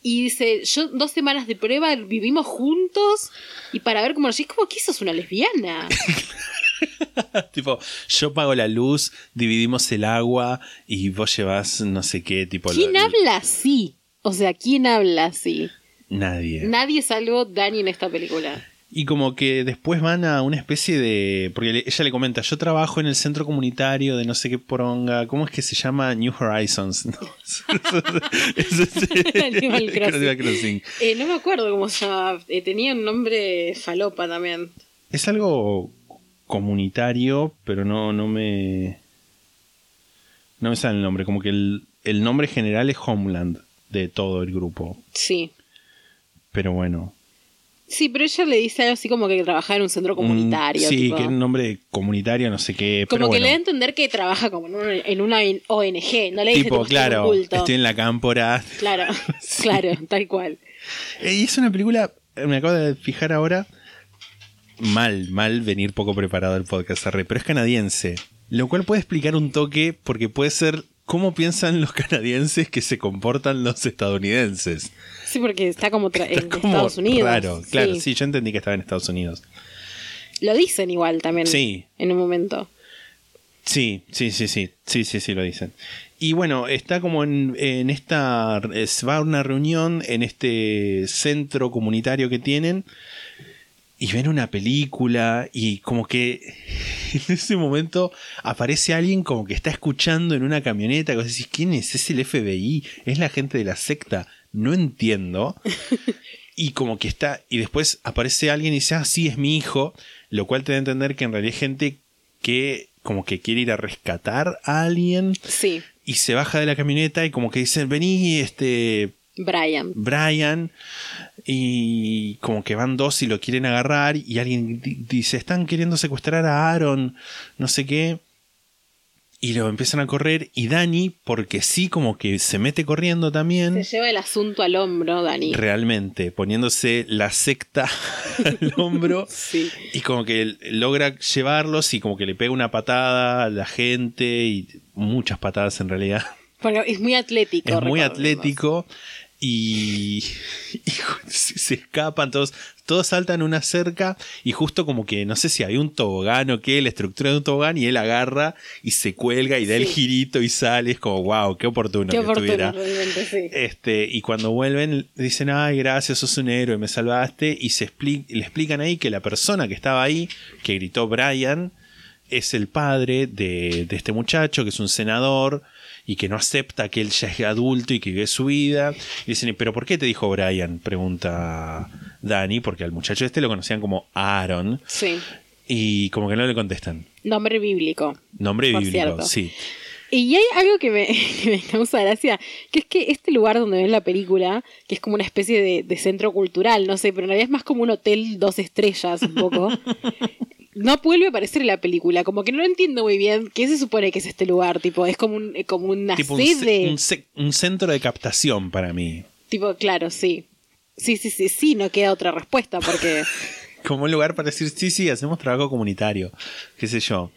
Y dice, yo dos semanas de prueba, vivimos juntos y para ver cómo nos... Es como que sos una lesbiana. [laughs] tipo, yo pago la luz, dividimos el agua y vos llevas no sé qué, tipo. ¿Quién lo- habla así? O sea, ¿quién habla así? Nadie. Nadie salvo Dani en esta película. Y como que después van a una especie de. Porque ella le comenta: Yo trabajo en el centro comunitario de no sé qué poronga. ¿Cómo es que se llama? New Horizons. [laughs] No. Eso es- Animal Crossing. Animal Crossing. Eh, no me acuerdo cómo se llamaba. Eh, tenía un nombre falopa también. Es algo comunitario, pero no, no me. No me sale el nombre. Como que el, el nombre general es Homeland de todo el grupo. Sí. Pero bueno. Sí, pero ella le dice algo así como que trabajaba en un centro comunitario. Mm, sí, tipo. que un nombre comunitario, no sé qué. Como pero que bueno. le da a entender que trabaja como en una, en una ONG. No le dice Tipo, estoy claro, culto. estoy en la cámpora. Claro, [laughs] [laughs] claro, tal cual. Eh, Y es una película, eh, me acabo de fijar ahora, mal, mal venir poco preparado al podcast, pero es canadiense. Lo cual puede explicar un toque porque puede ser cómo piensan los canadienses que se comportan los estadounidenses. Sí, porque está como [laughs] en como Estados Unidos. Raro, claro, Sí. sí, yo entendí que estaba en Estados Unidos. Lo dicen igual también. Sí. En un momento. Sí, sí, sí, sí, sí, sí, sí, lo dicen. Y bueno, está como en, en esta, es- va a una reunión en este centro comunitario que tienen y ven una película y como que [laughs] en ese momento aparece alguien como que está escuchando en una camioneta, que vos decís, ¿quién es? ¿Es el FBI? ¿Es la gente de la secta? No entiendo. [laughs] Y como que está, y después aparece alguien y dice, ah, sí, es mi hijo, lo cual te da a entender que en realidad hay gente que como que quiere ir a rescatar a alguien Sí, y se baja de la camioneta y como que dicen, vení, este, Brian. Brian, y como que van dos y lo quieren agarrar y alguien di- dice, están queriendo secuestrar a Aaron, no sé qué. Y lo empiezan a correr y Dani, porque sí, como que se mete corriendo también. Se lleva el asunto al hombro, Dani. Realmente, poniéndose la secta [laughs] al hombro [laughs] Sí. y como que logra llevarlos y como que le pega una patada a la gente y muchas patadas en realidad. Porque es muy atlético. Es muy atlético y, [laughs] y [laughs] se, se escapan todos. Todos saltan una cerca y justo como que no sé si hay un tobogán o qué, la estructura de un tobogán y él agarra y se cuelga y da el girito y sale. Es como, wow, qué oportuno Qué que oportuno, estuviera. sí. Este, y cuando vuelven, dicen, ay, gracias, sos un héroe, me salvaste. Y se expli- le explican ahí que la persona que estaba ahí, que gritó Brian, es el padre de, de este muchacho, que es un senador, y que no acepta que él ya es adulto y que vive su vida. Y dicen, ¿pero por qué te dijo Brian? Pregunta Dani, porque al muchacho este lo conocían como Aaron, Sí. y como que no le contestan. Nombre bíblico. Nombre bíblico, cierto. sí. Y hay algo que me, [laughs] que me causa gracia, que es que este lugar donde ven la película, que es como una especie de, de centro cultural, no sé, pero en realidad es más como un hotel dos estrellas un poco, [laughs] no vuelve a aparecer en la película, como que no entiendo muy bien qué se supone que es este lugar, tipo, es como, un, como una Tipo un, ce- sede. un ce- un centro de captación para mí. Tipo, claro, sí. Sí, sí, sí, sí, no queda otra respuesta porque... [laughs] como un lugar para decir, sí, sí, hacemos trabajo comunitario, qué sé yo.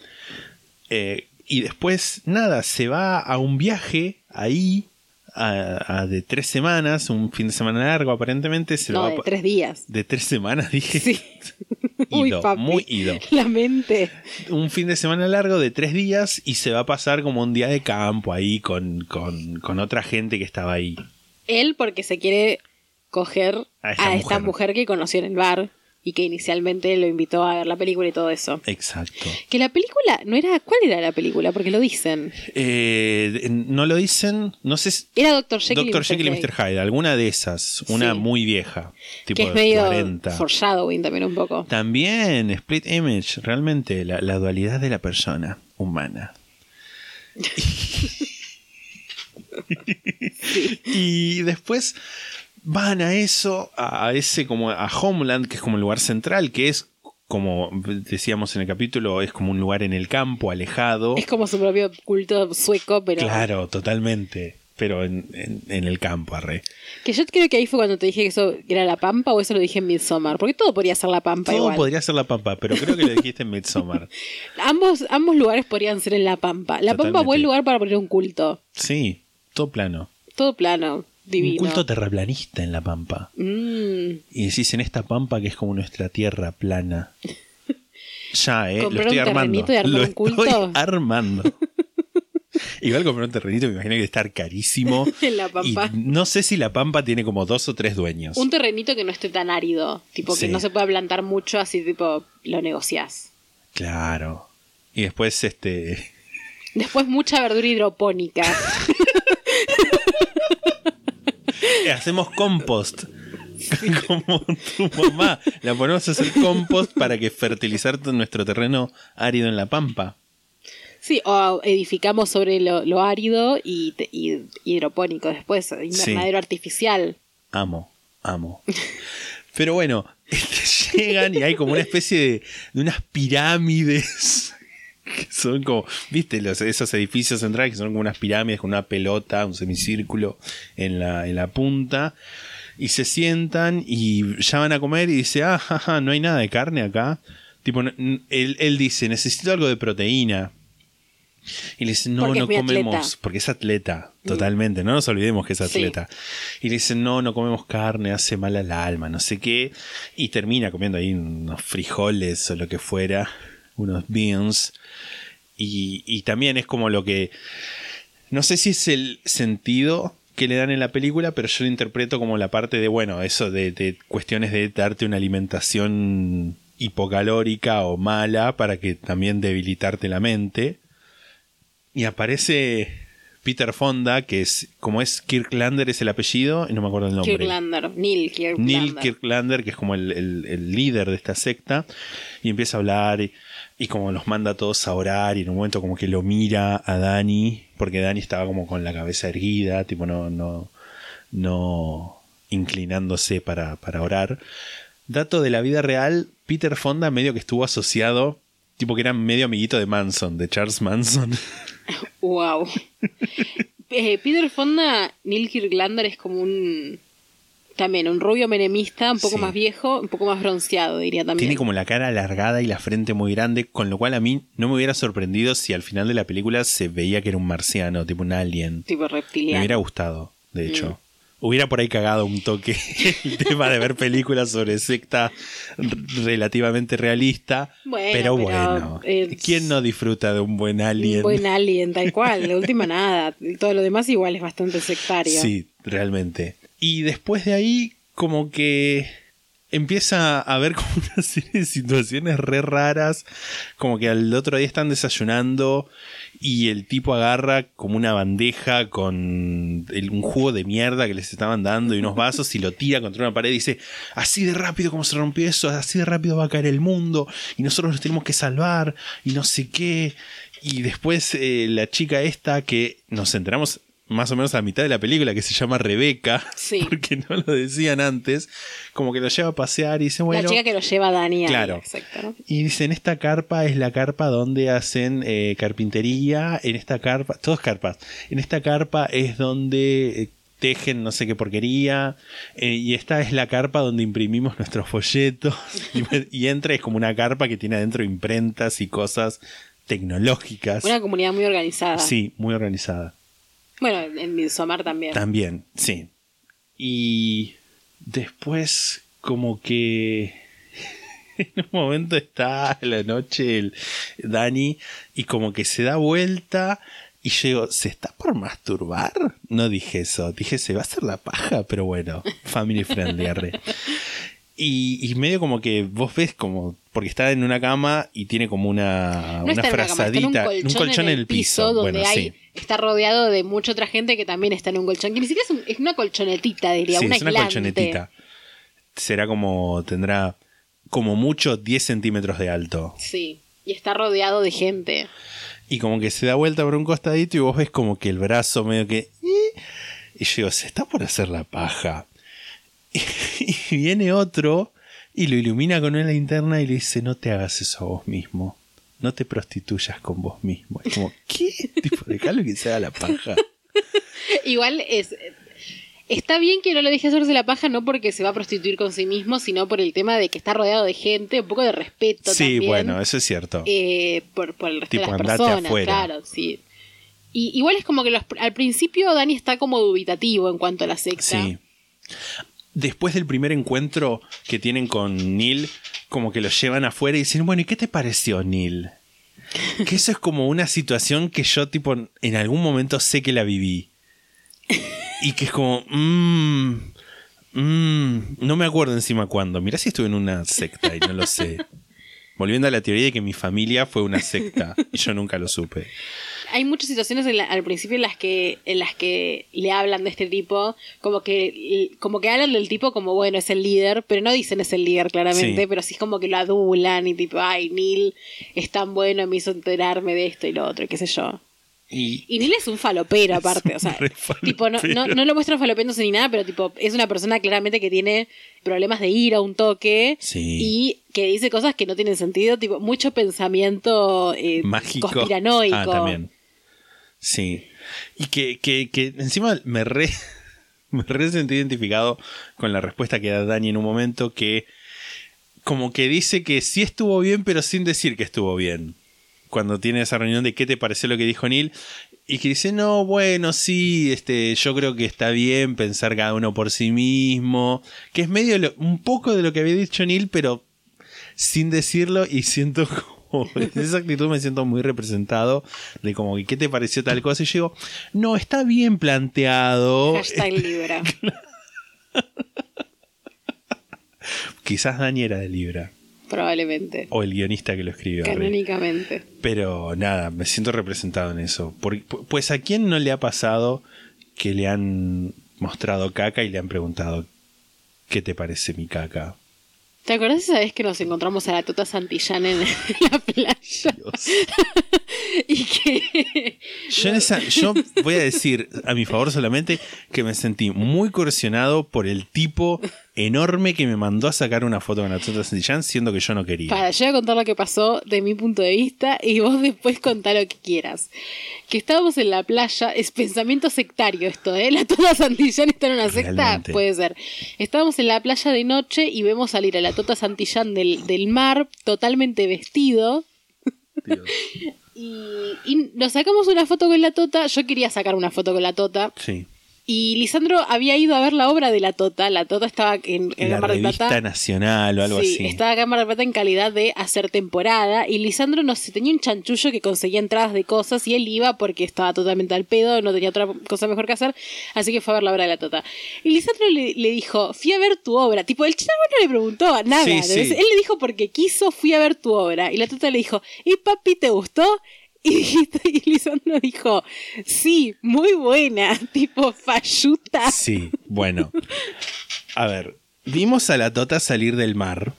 Eh, y después, nada, se va a un viaje ahí, a, a de tres semanas, un fin de semana largo aparentemente. Se lo no, va a de tres días. de tres semanas, [laughs] dije. Sí. [laughs] Uy, Ido, papi. muy ido. La mente. Un fin de semana largo de tres días y se va a pasar como un día de campo ahí con, con, con otra gente que estaba ahí. Él porque se quiere coger A a esta mujer. que conoció en el bar. Y que inicialmente lo invitó a ver la película y todo eso. Exacto. Que la película no era. ¿Cuál era la película? Porque lo dicen. Eh, no lo dicen, no sé si... Era Dr. Jekyll. Mr. Jekyll y. Mr. Hyde, alguna de esas, una Sí. muy vieja, tipo Que es medio 40. foreshadowing también un poco. También, Split Image, realmente la, la dualidad de la persona humana. [laughs] [laughs] Y después van a eso, a ese como a Homeland, que es como el lugar central, que es como decíamos en el capítulo, es como un lugar en el campo, alejado. Es como su propio culto sueco, pero. Claro, totalmente. Pero en, en- en el campo, arre. Que yo creo que ahí fue cuando te dije que eso era la Pampa o eso lo dije en Midsommar. Porque todo podría ser la Pampa Todo igual. podría ser la pampa, pero creo que lo dijiste en Midsommar. [laughs] Ambos, ambos lugares podrían ser en la Pampa. La Pampa, Totalmente. buen lugar para poner un culto. Sí, todo plano. Todo plano, divino. Un culto terraplanista en la pampa. Mm, Y decís en esta pampa que es como nuestra tierra plana. [laughs] Ya, eh, lo ¿Comprar estoy un armando. y Lo un culto? estoy [laughs] armando. Igual comprar un terrenito me imagino que debe estar carísimo. [laughs] En la Pampa. Y no sé si la pampa tiene como dos o tres dueños. un terrenito que no esté tan árido. Tipo que Sí. no se pueda plantar mucho, así tipo lo negociás. Claro. Y después este Después mucha verdura hidropónica. Eh, hacemos compost. [laughs] Como tu mamá. La ponemos a hacer compost para que fertilizar nuestro terreno árido en la pampa. Sí, o edificamos sobre lo, lo árido y, te- y hidropónico después, invernadero artificial. Amo, amo. Pero bueno, [laughs] llegan y hay como una especie de, de unas pirámides que son como, viste, los, esos edificios centrales que son como unas pirámides con una pelota, un semicírculo en la, en la punta. Y se sientan y ya van a comer y dice, ah, jaja, no hay nada de carne acá. Tipo, él, él dice, necesito algo de proteína. Y le dicen, no, Porque no comemos, atleta. porque es atleta, totalmente, no nos olvidemos que es Sí. atleta. Y le dicen, no, no comemos carne, hace mal al alma, no sé qué. Y termina comiendo ahí unos frijoles o lo que fuera, unos beans. Y, y también es como lo que, no sé si es el sentido que le dan en la película, pero yo lo interpreto como la parte de, bueno, eso de, de cuestiones de darte una alimentación hipocalórica o mala para que también debilitarte la mente. Y aparece Peter Fonda, que es, como es Kirklander es el apellido, y no me acuerdo el nombre. Kirklander, Neil Kirklander. Neil Kirklander, que es como el, el- el líder de esta secta, y empieza a hablar y, y como los manda a todos a orar, y en un momento como que lo mira a Dani, porque Dani estaba como con la cabeza erguida, tipo no, no, no inclinándose para, para orar. Dato de la vida real, Peter Fonda medio que estuvo asociado, tipo que era medio amiguito de Manson, de Charles Manson. [laughs] Wow. Eh, Peter Fonda, Neil Kirklander es como un. También un rubio menemista, un poco Sí. más viejo, un poco más bronceado, diría también. Tiene como la cara alargada y la frente muy grande, con lo cual a mí no me hubiera sorprendido si al final de la película se veía que era un marciano, tipo un alien. Tipo Me reptiliano. hubiera gustado, de hecho. Mm. Hubiera por ahí cagado un toque [laughs] el tema de ver películas sobre secta relativamente realista. Bueno, pero, pero, bueno, eh, ¿quién no disfruta de un buen alien? Un buen alien, tal cual. La [laughs] última nada. Todo lo demás igual es bastante sectario. Sí, realmente. Y después de ahí, como que empieza a haber [laughs] como una serie de situaciones re raras. Como que al otro día están desayunando y el tipo agarra como una bandeja con el- un jugo de mierda que les estaban dando y unos vasos y lo tira contra una pared y dice, así de rápido como se rompió eso, así de rápido va a caer el mundo y nosotros nos tenemos que salvar y no sé qué. Y después eh, la chica esta que nos enteramos más o menos a mitad de la película que se llama Rebeca, Sí. [laughs] porque no lo decían antes, como que lo lleva a pasear y dice, bueno, la chica que lo lleva a Dani. Claro. Exacto, ¿no? y dicen, esta carpa es la carpa donde hacen eh, carpintería, en esta carpa, todos carpas, en esta carpa es donde eh, tejen no sé qué porquería, eh, y esta es la carpa donde imprimimos nuestros folletos, [laughs] y, y entra, es como una carpa que tiene adentro imprentas y cosas tecnológicas. Una comunidad muy organizada. Sí, muy organizada. Bueno, en Midsommar también. También, sí. Y después, como que [laughs] en un momento está la noche el Dani y como que se da vuelta y digo, ¿se está por masturbar? No dije eso, dije, se va a hacer la paja, pero bueno, family friendly. Y, y medio como que vos ves como. Porque está en una cama y tiene como una, No una en una cama, un frazadita. colchón, en el piso, donde Bueno, hay, sí. está rodeado de mucha otra gente que también está en un colchón, que ni siquiera es, un- es una colchonetita, diría, Sí, una es una aislante. colchonetita. Será como. Tendrá como mucho 10 centímetros de alto. Sí, y está rodeado de gente. Y como que se da vuelta por un costadito y vos ves como que el brazo medio que... "Eh". Y yo digo, se está por hacer la paja. [laughs] Y, viene otro y lo ilumina con una linterna y le dice, no te hagas eso a vos mismo. No te prostituyas con vos mismo. Es como, ¿qué? [laughs] Tipo, dejalo que se haga la paja. [laughs] Igual es. Está bien que no le deje hacerse la paja, no porque se va a prostituir con sí mismo, sino por el tema de que está rodeado de gente, un poco de respeto Sí, también. bueno, eso es cierto. eh, por, por el resto Tipo, de las andate personas, afuera. claro, sí. Y igual es como que los- al principio Dani está como dubitativo en cuanto a la secta. Sí. Después del primer encuentro que tienen con Neil, como que lo llevan afuera y dicen, bueno, ¿y qué te pareció Neil? Que eso es como una situación que yo, tipo, en algún momento sé que la viví. Y que es como, mmm, mmm, no me acuerdo encima cuándo. Mirá si estuve en una secta y no lo sé. Volviendo a la teoría de que mi familia fue una secta y yo nunca lo supe. Hay muchas situaciones en la- al principio en las que en las que le hablan de este tipo, como que como que hablan del tipo como bueno, es el líder, pero no dicen es el líder claramente, Sí. pero sí es como que lo adulan y tipo, ay, Neil es tan bueno, me hizo enterarme de esto y lo otro, y qué sé yo. Y Y Neil es un falopero [laughs] aparte, o sea, tipo, no, no, no lo muestran falopeándose ni nada, pero tipo, es una persona claramente que tiene problemas de ira, un toque, Sí. y que dice cosas que no tienen sentido, tipo, mucho pensamiento eh, mágico. conspiranoico. Ah, también. Sí. Y que, que, que encima me re, [laughs] me re sentí identificado con la respuesta que da Dani en un momento que como que dice que sí estuvo bien, pero sin decir que estuvo bien. Cuando tiene esa reunión de qué te pareció lo que dijo Neil. Y que dice, no, bueno, sí, este, yo creo que está bien pensar cada uno por sí mismo. Que es medio lo- un poco de lo que había dicho Neil, pero sin decirlo y siento [laughs] [laughs] en esa actitud me siento muy representado de como que qué te pareció tal cosa y yo digo no está bien planteado Hashtag [laughs] Libra. quizás Dani era de Libra Probablemente. o el guionista que lo escribió. Canónicamente. pero nada me siento representado en eso Por- pues a quién no le ha pasado que le han mostrado caca y le han preguntado qué te parece mi caca ¿Te acordás esa vez que nos encontramos a la Tota Santillán en [laughs] la playa? Dios. [laughs] y que. Yo, en esa- yo voy a decir a mi favor solamente que me sentí muy coercionado por el tipo enorme que me mandó a sacar una foto con la Tota Santillán siendo que yo no quería. Para, yo voy a contar lo que pasó de mi punto de vista y vos después contá lo que quieras. Que estábamos en la playa, es pensamiento sectario esto, ¿eh? La Tota Santillán está en una secta, Realmente. puede ser. Estábamos en la playa de noche y vemos salir a la Tota Santillán del, del mar totalmente vestido. Dios. [laughs] Y, y nos sacamos una foto con la Tota. Yo quería sacar una foto con la Tota. Sí. Y Lisandro había ido a ver la obra de la Tota. La Tota estaba en, en La Mar del revista Plata. nacional o algo sí, así. estaba acá en Mar del Plata en calidad de hacer temporada. Y Lisandro no sé, tenía un chanchullo que conseguía entradas de cosas y él iba porque estaba totalmente al pedo, no tenía otra cosa mejor que hacer. Así que fue a ver la obra de la Tota. Y Lisandro le, le dijo: Fui a ver tu obra. Tipo, el chavo no le preguntó nada. Sí, sí. Él le dijo porque quiso, fui a ver tu obra. Y la Tota le dijo: ¿Y papi, te gustó? Y, [laughs] y Lisandro dijo, sí, muy buena, [laughs] tipo falluta. Sí, bueno. A ver, vimos a la Tota salir del mar,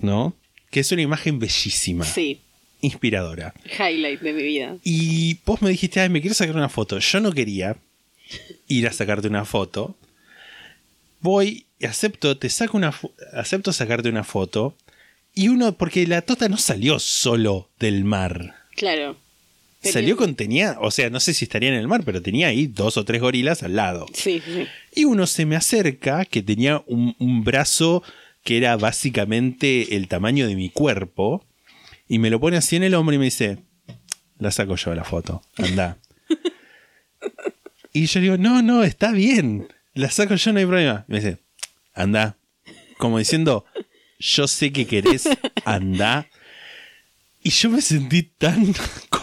¿no? Que es una imagen bellísima, Sí, inspiradora. highlight de mi vida. Y vos me dijiste, ay, me quiero sacar una foto. Yo no quería ir a sacarte una foto. Voy, acepto, te saco una acepto sacarte una foto. Y uno, porque la tota no salió solo del mar. Claro. Salió con, tenía, o sea, no sé si estaría en el mar, pero tenía ahí dos o tres gorilas al lado. Sí, sí. Y uno se me acerca, que tenía un, un brazo que era básicamente el tamaño de mi cuerpo, y me lo pone así en el hombro y me dice, la saco yo la foto, anda. y yo digo, no, no, está bien, la saco yo, no hay problema. Y me dice, anda, como diciendo, yo sé que querés, anda. Y yo me sentí tan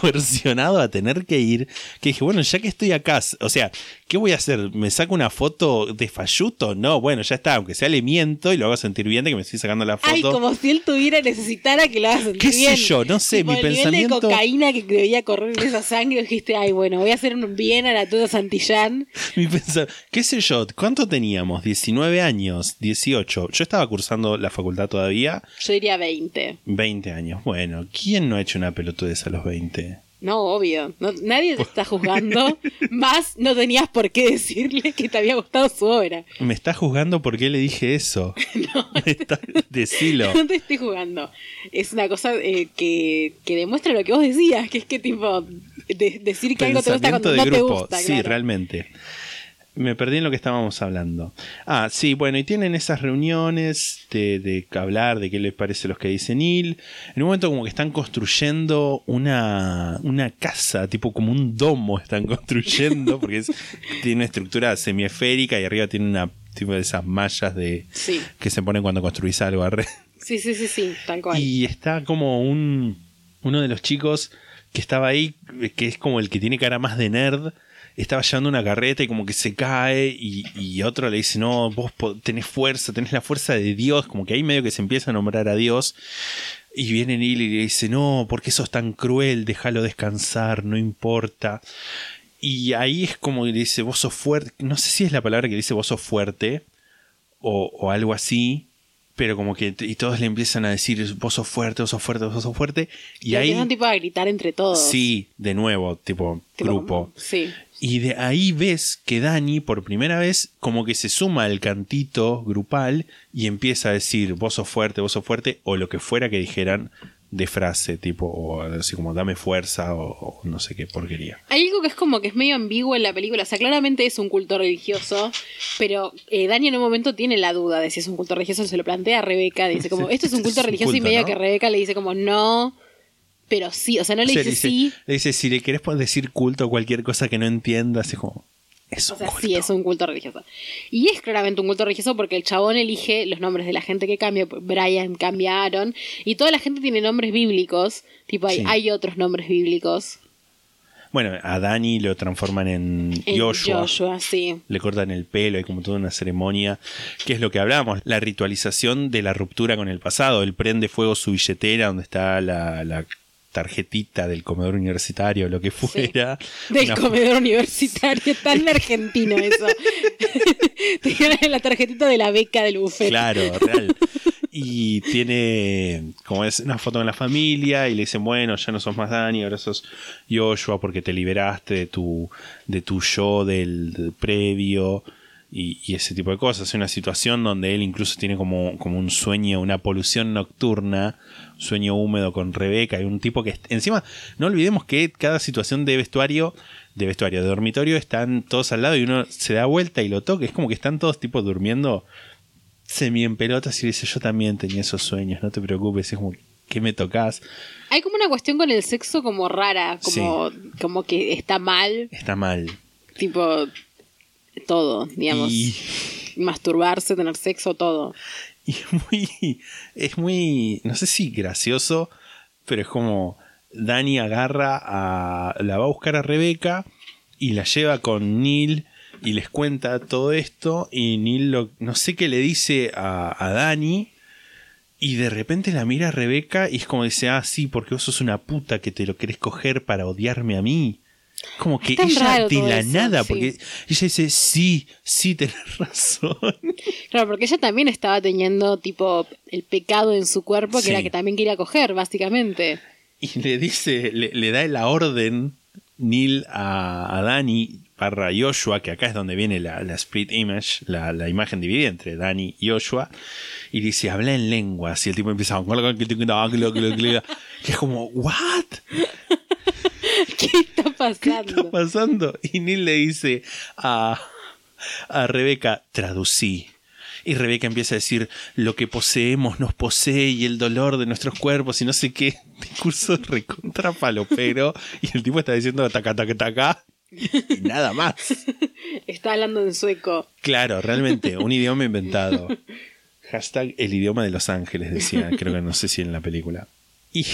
[laughs] coercionado a tener que ir que dije, bueno, ya que estoy acá, o sea, ¿qué voy a hacer? ¿Me saco una foto de falluto? No, bueno, ya está, aunque sea le miento y lo hago sentir bien de que me estoy sacando la foto. Ay, como si él tuviera, necesitara que lo hagas sentir ¿Qué sé bien. yo? No sé, Tipo, mi el nivel pensamiento- de cocaína que debía correr en esa sangre, dijiste, ay, bueno, voy a hacer un bien a la Tuda Santillán. [laughs] Mi pensar, ¿qué sé yo? ¿Cuánto teníamos? 19 años, 18. Yo estaba cursando la facultad todavía, Yo diría 20. 20 años. Bueno, ¿quién no ha hecho una pelotudez a los 20? No, obvio. No- nadie te está juzgando. [laughs] Más no tenías por qué decirle que te había gustado su obra. ¿Me está juzgando por qué le dije eso? [laughs] Me está- Decilo. No te estoy jugando. Es una cosa eh, que, que demuestra lo que vos decías, que es que tipo de- decir que algo te gusta cuando de no te grupo. gusta. Sí, claro. realmente. Me perdí en lo que estábamos hablando. Ah, sí, bueno, y tienen esas reuniones de, de hablar de qué les parece los que dice Neil. En un momento como que están construyendo una, una casa, tipo como un domo están construyendo, porque es- [laughs] tiene una estructura semiesférica y arriba tiene una tipo de esas mallas de Sí. que se ponen cuando construís algo. Sí, sí, sí, sí, tal cual. Y está como un uno de los chicos que estaba ahí, que es como el que tiene cara más de nerd, estaba llevando una carreta y como que se cae y, y otro le dice, no, vos tenés fuerza, tenés la fuerza de Dios, como que ahí medio que se empieza a nombrar a Dios. Y viene Neil y le dice, no, ¿por qué sos tan cruel? Déjalo descansar, no importa. Y ahí es como que le dice, vos sos fuerte, no sé si es la palabra que dice vos sos fuerte o, o algo así, pero como que y todos le empiezan a decir, vos sos fuerte, vos sos fuerte, vos sos fuerte. Y ahí, empiezan tipo a gritar entre todos. sí, de nuevo, tipo, Tipo, grupo. Sí. Y de ahí ves que Dani, por primera vez, como que se suma al cantito grupal y empieza a decir, vos sos fuerte, vos sos fuerte, o lo que fuera que dijeran de frase, tipo, o así como dame fuerza, o, o no sé qué porquería. Hay algo que es como que es medio ambiguo en la película. O sea, claramente es un culto religioso, pero eh, Dani en un momento tiene la duda de si es un culto religioso. Se lo plantea a Rebeca. Dice como, [laughs] esto es un culto un religioso y medio ¿no? que Rebeca le dice como, no, pero sí. O sea, no le O sea, dice, sí. le dice, si le querés decir culto o cualquier cosa que no entiendas, es como, es O un sea, culto. sí es un culto religioso. Y es claramente un culto religioso porque el chabón elige los nombres de la gente que cambia. Brian cambiaron. Y toda la gente tiene nombres bíblicos. Tipo, hay, Sí. hay otros nombres bíblicos. Bueno, a Dani lo transforman en, En Joshua. Joshua, sí. Le cortan el pelo, hay como toda una ceremonia, que es lo que hablábamos, la ritualización de la ruptura con el pasado. Él prende fuego su billetera donde está la, la tarjetita del comedor universitario, lo que fuera. Del Una- comedor universitario, tan argentino eso. [laughs] Te la tarjetita de la beca del buffet. Claro, real. Y tiene como es una foto con la familia y le dicen, bueno, ya no sos más Dani, ahora sos Joshua porque te liberaste de tu, de tu yo del, del previo y, y ese tipo de cosas. Es una situación donde él incluso tiene como, como un sueño, una polución nocturna, sueño húmedo con Rebeca y un tipo que encima, no olvidemos que cada situación de vestuario de vestuario, de dormitorio, están todos al lado y uno se da vuelta y lo toca. Es como que están todos tipo durmiendo semi en pelotas y dice, yo también tenía esos sueños, no te preocupes, es como, ¿qué me tocas? Hay como una cuestión con el sexo como rara, como, como que está mal, Está mal. tipo todo, digamos. Y, Masturbarse, tener sexo, todo. [laughs] y es muy, es muy, no sé si gracioso, pero es como, Dani agarra a, la va a buscar a Rebeca y la lleva con Neil y les cuenta todo esto y Neil lo- no sé qué le dice a, a Dani y de repente la mira a Rebeca y es como dice, ah, sí, porque vos sos una puta que te lo querés coger para odiarme a mí. Como que ella de la eso, nada, sí. porque ella dice, sí, sí, tenés [laughs] razón. Claro, porque ella también estaba teniendo tipo el pecado en su cuerpo, que Sí. era que también quería coger, básicamente. Y le dice, le, le da la orden Neil a, a Dani barra Joshua, que acá es donde viene la, la split image, la, la imagen dividida entre Dani y Joshua, y dice, habla en lenguas, y el tipo empieza a... Y es como, ¿what? [laughs] ¿Qué pasando? ¿Qué está pasando? Y Neil le dice a, a Rebeca, traducí. Y Rebeca empieza a decir, lo que poseemos nos posee y el dolor de nuestros cuerpos y no sé qué. [laughs] Discurso recontra palopero. Y el tipo está diciendo taca, taca, taca. Y nada más. [laughs] Está hablando en sueco. Claro, realmente, un [laughs] idioma inventado. Hashtag el idioma de Los Ángeles, decía, creo que no sé si en la película. Y,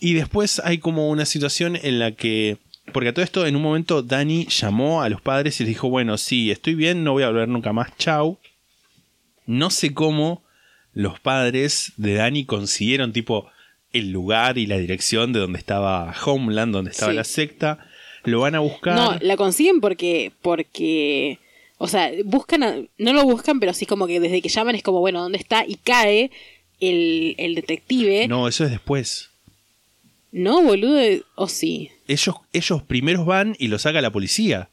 y después hay como una situación en la que Porque a todo esto, en un momento, Dani llamó a los padres y les dijo: Bueno, sí, estoy bien, no voy a volver nunca más, chau. No sé cómo los padres de Dani consiguieron, tipo, el lugar y la dirección de donde estaba Homeland, donde estaba Sí. la secta. Lo van a buscar. No, la consiguen porque, porque, o sea, buscan, a- no lo buscan, pero sí como que desde que llaman es como, bueno, ¿dónde está? Y cae el, el detective. no, eso es después. No, boludo, o sí. Ellos, ellos primeros van y lo saca la policía.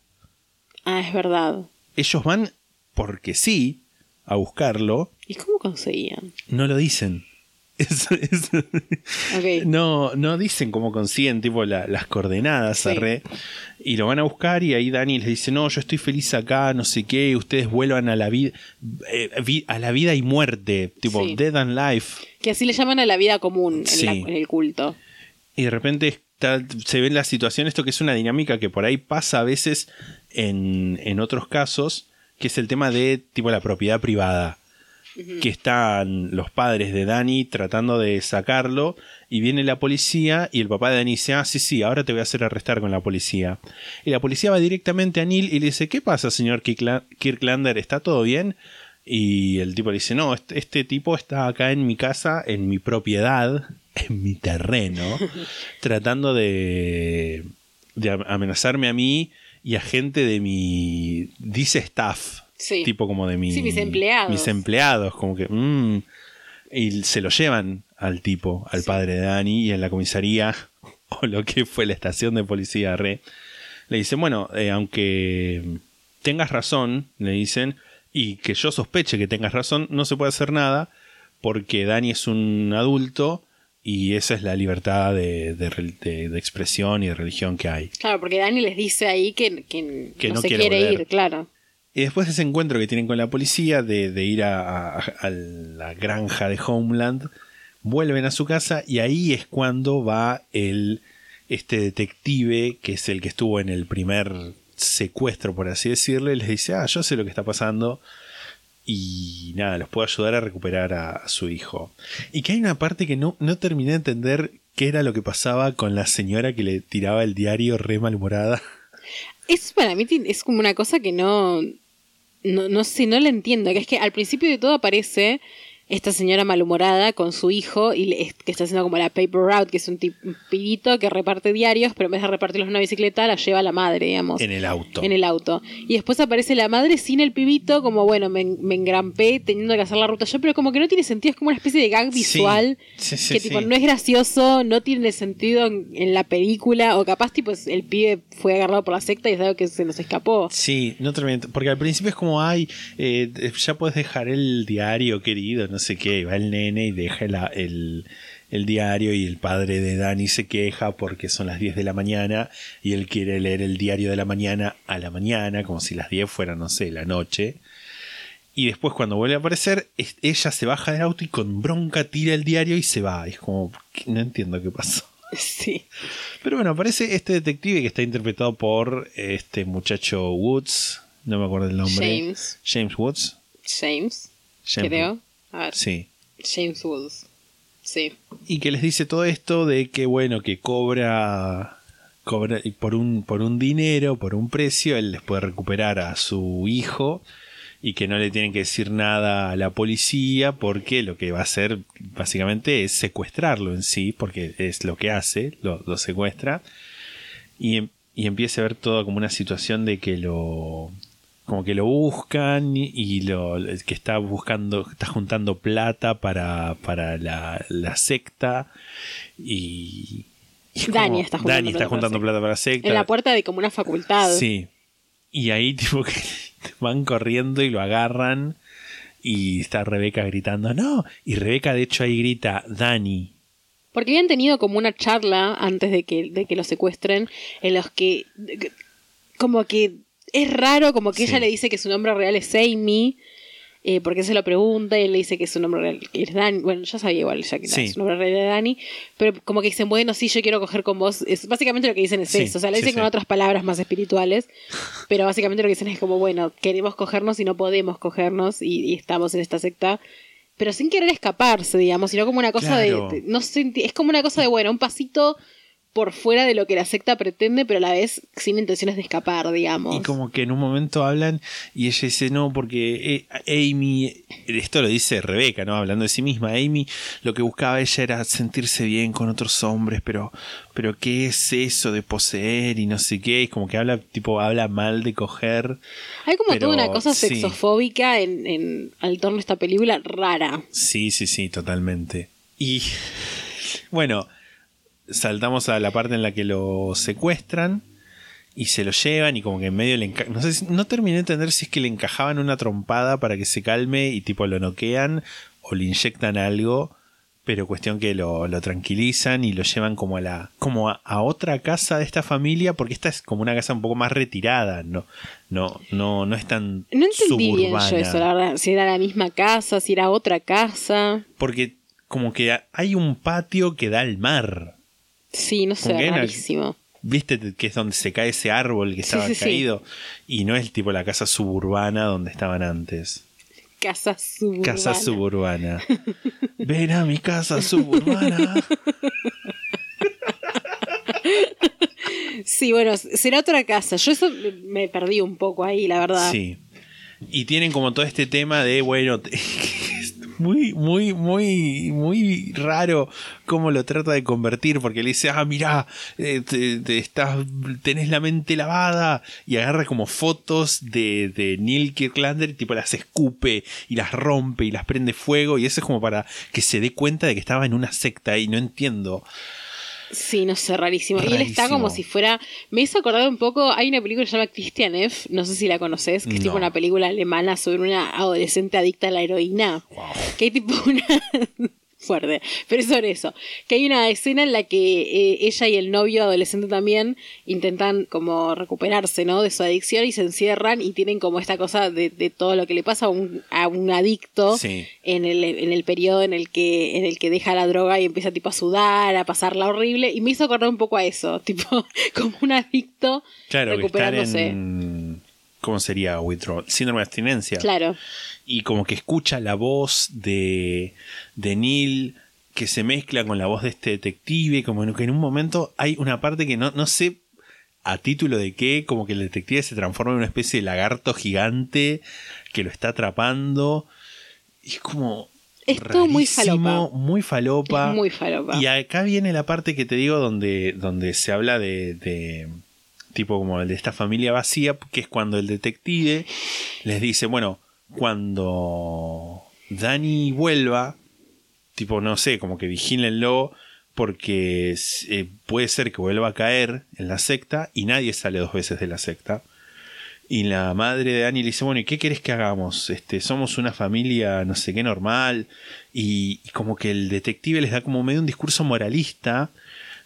Ah, es verdad. Ellos van porque sí a buscarlo. ¿Y cómo conseguían? No lo dicen. [laughs] Es- es- Ok. no, no dicen cómo consiguen tipo la- las coordenadas Sí. arre, y lo van a buscar y ahí Dani les dice no yo estoy feliz acá no sé qué ustedes vuelvan a la vida a la vida y muerte tipo Sí. dead and life Que así le llaman a la vida común en, Sí. la- en el culto. Y de repente está- se ve en la situación esto que es una dinámica que por ahí pasa a veces en, en otros casos, que es el tema de tipo la propiedad privada. Que están los padres de Dani tratando de sacarlo y viene la policía y el papá de Dani dice, ah, sí, sí, ahora te voy a hacer arrestar con la policía. Y la policía va directamente a Neil y le dice, ¿qué pasa, señor Kirkla- Kirklander? ¿Está todo bien? Y el tipo le dice, no, este, este tipo está acá en mi casa, en mi propiedad, [laughs] en mi terreno, tratando de, de am- amenazarme a mí y a gente de mi, dice staff, Sí. tipo como de mi... Sí, mis empleados. Mis empleados, como que... mm, y se lo llevan al tipo, al padre de Dani, y en la comisaría, [laughs] o lo que fue la estación de policía, re, le dicen, bueno, eh, aunque tengas razón, le dicen, y que yo sospeche que tengas razón, no se puede hacer nada, porque Dani es un adulto y esa es la libertad de, de de- de expresión y de religión que hay. Claro, porque Dani les dice ahí que, que, Que no, no se quiere ir, claro. Y después de ese encuentro que tienen con la policía de, de ir a, a- a la granja de Homeland, vuelven a su casa y ahí es cuando va el este detective que es el que estuvo en el primer secuestro, por así decirle, les dice, ah, yo sé lo que está pasando y nada, los puedo ayudar a recuperar a, su hijo. Y que hay una parte que no, no terminé de entender qué era lo que pasaba con la señora que le tiraba el diario re malhumorada. Eso para mí es como una cosa que no, no, no sé, no la entiendo. Que es que al principio de todo aparece esta señora malhumorada con su hijo y le- que está haciendo como la paper route, que es un, tip- un pibito que reparte diarios, pero en vez de repartirlos en una bicicleta, la lleva la madre, digamos. En el auto. En el auto. Y después aparece la madre sin el pibito, como bueno, me, me engrampé teniendo que hacer la ruta yo, pero como que no tiene sentido, es como una especie de gag visual Sí, sí, que tipo no es gracioso, no tiene sentido en, en la película, o capaz tipo el pibe fue agarrado por la secta y es algo que se nos escapó. Sí, no terminé, porque al principio es como, ay, eh, ya puedes dejar el diario, querido, no sé qué, y va el nene y deja la- el, el diario y el padre de Dani se queja porque son las 10 de la mañana y él quiere leer el diario de la mañana a la mañana, como si las 10 fueran, no sé, la noche. Y después cuando vuelve a aparecer, es- ella se baja del auto y con bronca tira el diario y se va. Es como, no entiendo qué pasó. Sí. Pero bueno, aparece este detective que está interpretado por este muchacho Woods. No me acuerdo el nombre. James. James Woods. James, James creo. A ver, Sí. James Woods. Sí. Y que les dice todo esto de que, bueno, que cobra. Cobra por un, por un dinero, por un precio, él les puede recuperar a su hijo y que no le tienen que decir nada a la policía porque lo que va a hacer básicamente es secuestrarlo en sí, porque es lo que hace, lo, lo secuestra. y, y empieza a ver todo como una situación de que lo como que lo buscan y- lo que está buscando está juntando plata para, para la, la secta y, Dani como- está juntando Dani plata está para juntando la plata para la secta. En la puerta de como una facultad. sí. Y ahí tipo que [laughs] van corriendo y lo agarran y está Rebeca gritando no y Rebeca de hecho ahí grita Dani Porque habían tenido como una charla antes de que, de que lo secuestren, en los que- como que es raro, como que Sí. ella le dice que su nombre real es Amy, eh, porque se lo pregunta y él le dice que su nombre real es Dani. Bueno, ya sabía igual ya que Sí. su nombre real era Dani, pero como que dicen, bueno, sí, yo quiero coger con vos. Es, básicamente lo que dicen es Sí, eso. O sea, lo dicen sí. con otras palabras más espirituales, [laughs] pero básicamente lo que dicen es como, bueno, queremos cogernos y no podemos cogernos y, y estamos en esta secta. Pero sin querer escaparse, digamos, sino como una cosa Claro. de, de- no sé, es como una cosa de, bueno, un pasito por fuera de lo que la secta pretende, pero a la vez sin intenciones de escapar, digamos. Y como que en un momento hablan y ella dice, no, porque eh, Amy, esto lo dice Rebeca, ¿no? Hablando de sí misma, Amy lo que buscaba ella era sentirse bien con otros hombres, pero, pero ¿qué es eso de poseer y no sé qué? Es como que habla, tipo, habla mal de coger. Hay como pero toda una cosa sí. sexofóbica en, en al torno de esta película rara. Sí, sí, sí, totalmente. Y [laughs] bueno, saltamos a la parte en la que lo secuestran y se lo llevan y como que en medio le enca- no sé si- no terminé de entender si es que le encajaban una trompada para que se calme y tipo lo noquean o le inyectan algo pero cuestión que lo, lo tranquilizan y lo llevan como a la como a, a otra casa de esta familia porque esta es como una casa un poco más retirada no no no no es tan No entendí bien suburbana yo eso, la verdad. Si era la misma casa, si era otra casa. porque como que hay un patio que da al mar Sí, no sé, rarísimo. ¿Viste que es donde se cae ese árbol que estaba sí, sí. caído? Y no es tipo la casa suburbana donde estaban antes. Casa suburbana. Casa suburbana. Ven a mi casa suburbana. [laughs] Sí, bueno, será otra casa. Yo eso me perdí un poco ahí, la verdad. Sí. Y tienen como todo este tema de, bueno, muy, muy, muy, muy raro cómo lo trata de convertir, porque le dice, ah, mirá, eh, te, te estás, tenés la mente lavada, y agarra como fotos de, de Neil Kirklander, y tipo las escupe, y las rompe, y las prende fuego, y eso es como para que se dé cuenta de que estaba en una secta, y no entiendo. Sí, no sé, rarísimo. Y él está como si fuera. Me hizo acordar un poco. Hay una película que se llama Christian F. No sé si la conoces, que es tipo una película alemana sobre una adolescente adicta a la heroína. Que hay tipo [laughs] una. Fuerte, pero es sobre eso. Que hay una escena en la que eh, ella y el novio adolescente también intentan como recuperarse, ¿no? De su adicción y se encierran y tienen como esta cosa de, de todo lo que le pasa a un, a un adicto Sí. en el, en el periodo en el que en el que deja la droga y empieza tipo a sudar, a pasarla horrible y me hizo acordar un poco a eso, [laughs] tipo como un adicto Claro, que recuperándose. en... ¿Cómo sería withdrawal? Síndrome de abstinencia. Claro. y como que escucha la voz de, de Neil que se mezcla con la voz de este detective, como que en un momento hay una parte que no, no sé a título de qué, como que el detective se transforma en una especie de lagarto gigante que lo está atrapando. Y es como... Es todo muy falopa. Muy falopa. Es muy falopa. Y acá viene la parte que te digo donde, donde se habla de, de tipo como el de esta familia vacía, que es cuando el detective les dice, bueno, cuando Dani vuelva, tipo, no sé, como que vigílenlo porque eh, puede ser que vuelva a caer en la secta y nadie sale dos veces de la secta. Y la madre de Dani le dice, bueno, ¿y qué querés que hagamos? Este, somos una familia, no sé qué, normal. Y, y como que el detective les da como medio un discurso moralista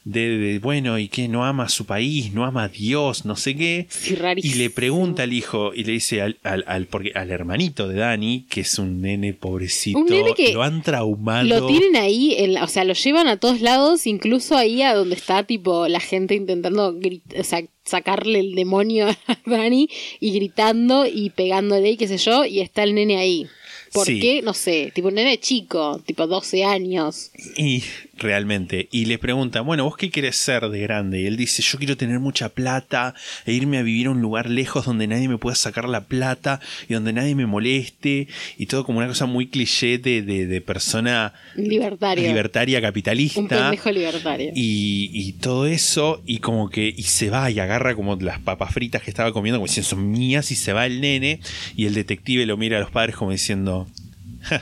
de, de, bueno, ¿y qué? No ama a su país, no ama a Dios, no sé qué. Sí, Y le pregunta al hijo y le dice al, al, al- porque, al hermanito de Dani, que es un nene pobrecito, Un nene que lo han traumado. Lo tienen ahí, en o sea, lo llevan a todos lados, incluso ahí a donde está tipo la gente intentando grit- o sea, sacarle el demonio a Dani y gritando y pegándole y qué sé yo, y está el nene ahí. ¿Por Sí. qué? No sé, tipo un nene chico, tipo 12 años. Y realmente, y le pregunta, bueno, ¿vos qué querés ser de grande? Y él dice, yo quiero tener mucha plata e irme a vivir a un lugar lejos donde nadie me pueda sacar la plata y donde nadie me moleste y todo como una cosa muy cliché de, de, de persona Libertario. libertaria capitalista. Un pendejo libertario. Y, y todo eso, y como que, y se va y agarra como las papas fritas que estaba comiendo, como diciendo, son mías, y se va el nene, y el detective lo mira a los padres como diciendo, "Ja,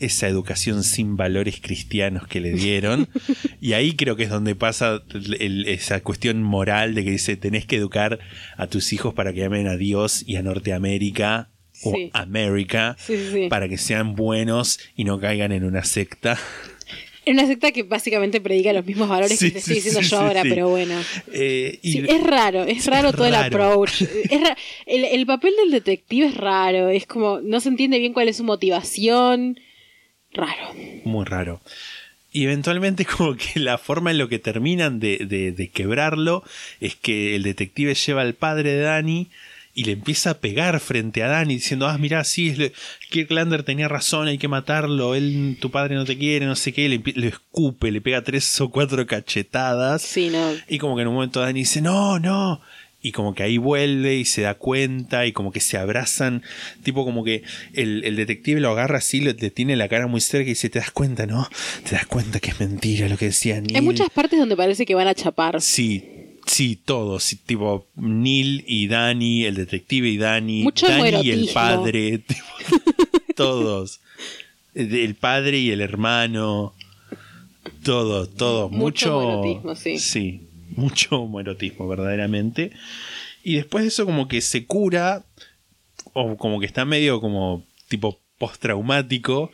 esa educación sin valores cristianos que le dieron. [laughs] y ahí creo que es donde pasa el- esa cuestión moral de que dice, tenés que educar a tus hijos para que amen a Dios y a Norteamérica. O Sí. América Sí, sí, sí. para que sean buenos y no caigan en una secta. Es una secta que básicamente predica los mismos valores que te estoy diciendo yo ahora, pero bueno. Eh, y- es raro, es raro todo el approach. [laughs] Es ra- el, el papel del detective es raro, es como, no se entiende bien cuál es su motivación. Raro. Muy raro. Y eventualmente [laughs] como que la forma en lo que terminan de, de- de quebrarlo es que el detective lleva al padre de Dani y le empieza a pegar frente a Dani diciendo, ah, mirá, sí, es Kirklander tenía razón, hay que matarlo, él, tu padre no te quiere, no sé qué, le, le escupe, le pega tres o cuatro cachetadas. Sí, no. Y como que en un momento Dani dice, no, no. Y como que ahí vuelve y se da cuenta y como que se abrazan. Tipo como que el, el detective lo agarra así, le, le tiene la cara muy cerca y dice, te das cuenta, ¿no? Te das cuenta que es mentira lo que decía Neil. Hay muchas partes donde parece que van a chapar. Sí, sí, todos. sí, tipo Neil y Dani, el detective y Dani. Mucho Dani y el padre. [laughs] tipo, todos. El padre y el hermano. Todo, todo. Mucho Mucho. sí. Sí, [laughs] mucho homoerotismo, verdaderamente. Y después de eso, como que se cura. O como que está medio como tipo postraumático.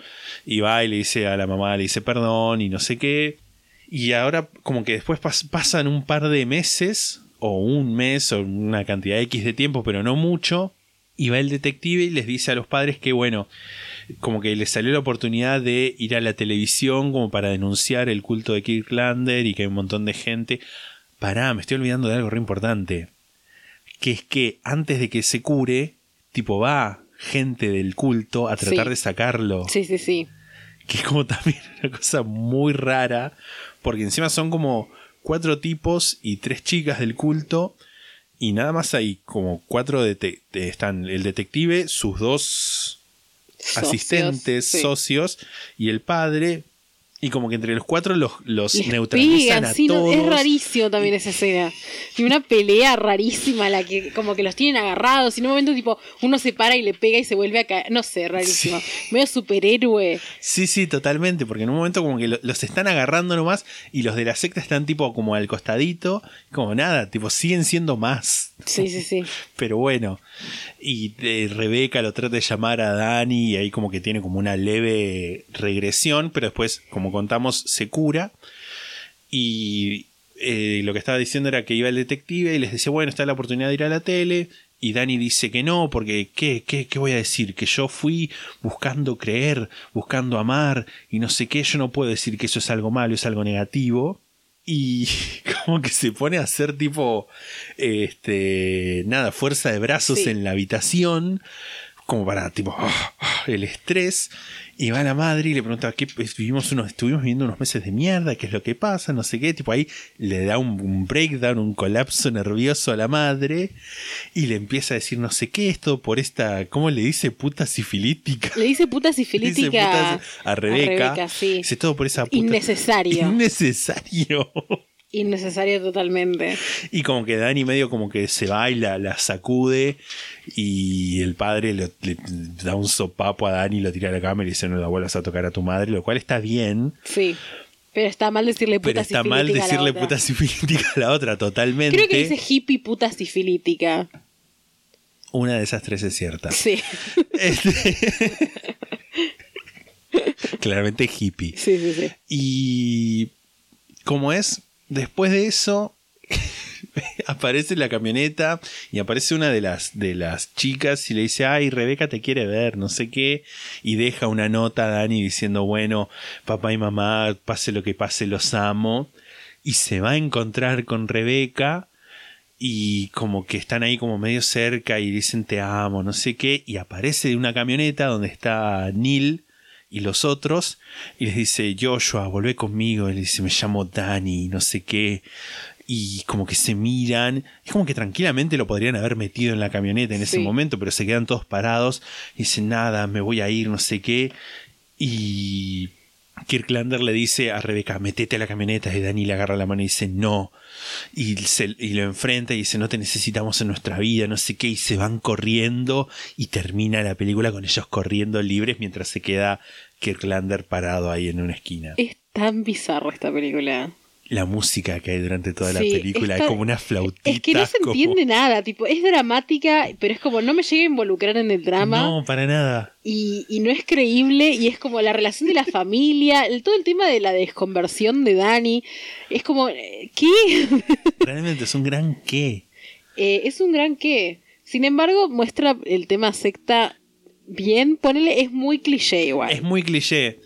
Y va y le dice a la mamá, le dice perdón y no sé qué. Y ahora como que después pas- pasan un par de meses, o un mes, o una cantidad X de tiempo, pero no mucho. Y va el detective y les dice a los padres que, bueno, como que les salió la oportunidad de ir a la televisión como para denunciar el culto de Kirklander y que hay un montón de gente. Pará, me estoy olvidando de algo re importante. Que es que antes de que se cure, tipo va gente del culto a tratar Sí. de sacarlo Sí, sí, sí. que es como [laughs] también una cosa muy rara, porque encima son como cuatro tipos y tres chicas del culto, y nada más hay como cuatro están el detective, sus dos Socios, asistentes, sí. socios, y el padre, y como que entre los cuatro los, los Les neutralizan pegan, a sí, no, todos. es rarísimo también esa escena. Y una pelea rarísima, la que como que los tienen agarrados. Y en un momento, tipo, uno se para y le pega y se vuelve a caer. No sé, rarísimo. [laughs] Medio superhéroe. Sí, sí, totalmente, porque en un momento como que lo- los están agarrando nomás y los de la secta están tipo como al costadito, como nada, tipo siguen siendo más. Sí, sí, sí. [laughs] Pero bueno, y eh, Rebeca lo trata de llamar a Dani y ahí como que tiene como una leve regresión, pero después, como contamos, se cura. Y eh, lo que estaba diciendo era que iba el detective y les decía, bueno, está la oportunidad de ir a la tele. Y Dani dice que no, porque ¿qué, qué, qué voy a decir? Que yo fui buscando creer, buscando amar y no sé qué. Yo no puedo decir que eso es algo malo, es algo negativo. Y [laughs] como que se pone a hacer tipo, este, nada, fuerza de brazos Sí. en la habitación, como para tipo [laughs] el estrés. Y va la madre y le pregunta, ¿qué, vivimos unos, estuvimos viviendo unos meses de mierda, ¿qué es lo que pasa? No sé qué, tipo ahí le da un, un breakdown, un colapso nervioso a la madre y le empieza a decir no sé qué esto por esta, ¿cómo le dice? Puta sifilítica. Le dice puta [laughs] Dice sifilítica puta a Rebeca. A Rebeca, sí. Dice todo por esa puta. Innecesario. [laughs] Innecesario. Innecesario totalmente. Y como que Dani medio como que se va y la, la sacude y el padre le, le da un sopapo a Dani, lo tira a la cama y le dice no la vuelvas a tocar a tu madre, lo cual está bien, Sí. Pero está mal decirle puta pero está mal a decirle otra. puta sifilítica a la otra totalmente. Creo que dice hippie puta sifilítica. Una de esas tres es cierta. Sí. Este- [laughs] Claramente hippie. Sí, sí, sí. Y como es, después de eso [laughs] aparece la camioneta y aparece una de las de las chicas y le dice, "Ay, Rebeca te quiere ver, no sé qué." Y deja una nota a Dani diciendo, "Bueno, papá y mamá, pase lo que pase, los amo." Y se va a encontrar con Rebeca y como que están ahí como medio cerca y dicen te amo, no sé qué, y aparece de una camioneta donde está Neil y los otros y les dice Joshua, volvé conmigo, y le dice me llamo Dani, no sé qué, y como que se miran, es como que tranquilamente lo podrían haber metido en la camioneta en ese momento, pero se quedan todos parados y dicen nada, me voy a ir, no sé qué, y Kirklander le dice a Rebeca, metete a la camioneta. Y Dani le agarra la mano y dice, no. Y, se- y lo enfrenta y dice, no te necesitamos en nuestra vida, no sé qué. Y se van corriendo y termina la película con ellos corriendo libres mientras se queda Kirklander parado ahí en una esquina. Es tan bizarro esta película. La música que hay durante toda la película es como una flautita. Es que no se como- entiende nada, tipo, es dramática, pero es como no me llega a involucrar en el drama No, para nada. y, y no es creíble y es como la relación de la familia, el, todo el tema de la desconversión de Dani, es como, eh, ¿qué? [laughs] Realmente es un gran qué. Eh, es un gran qué. Sin embargo, muestra el tema secta bien, ponele, es muy cliché igual. Es muy cliché.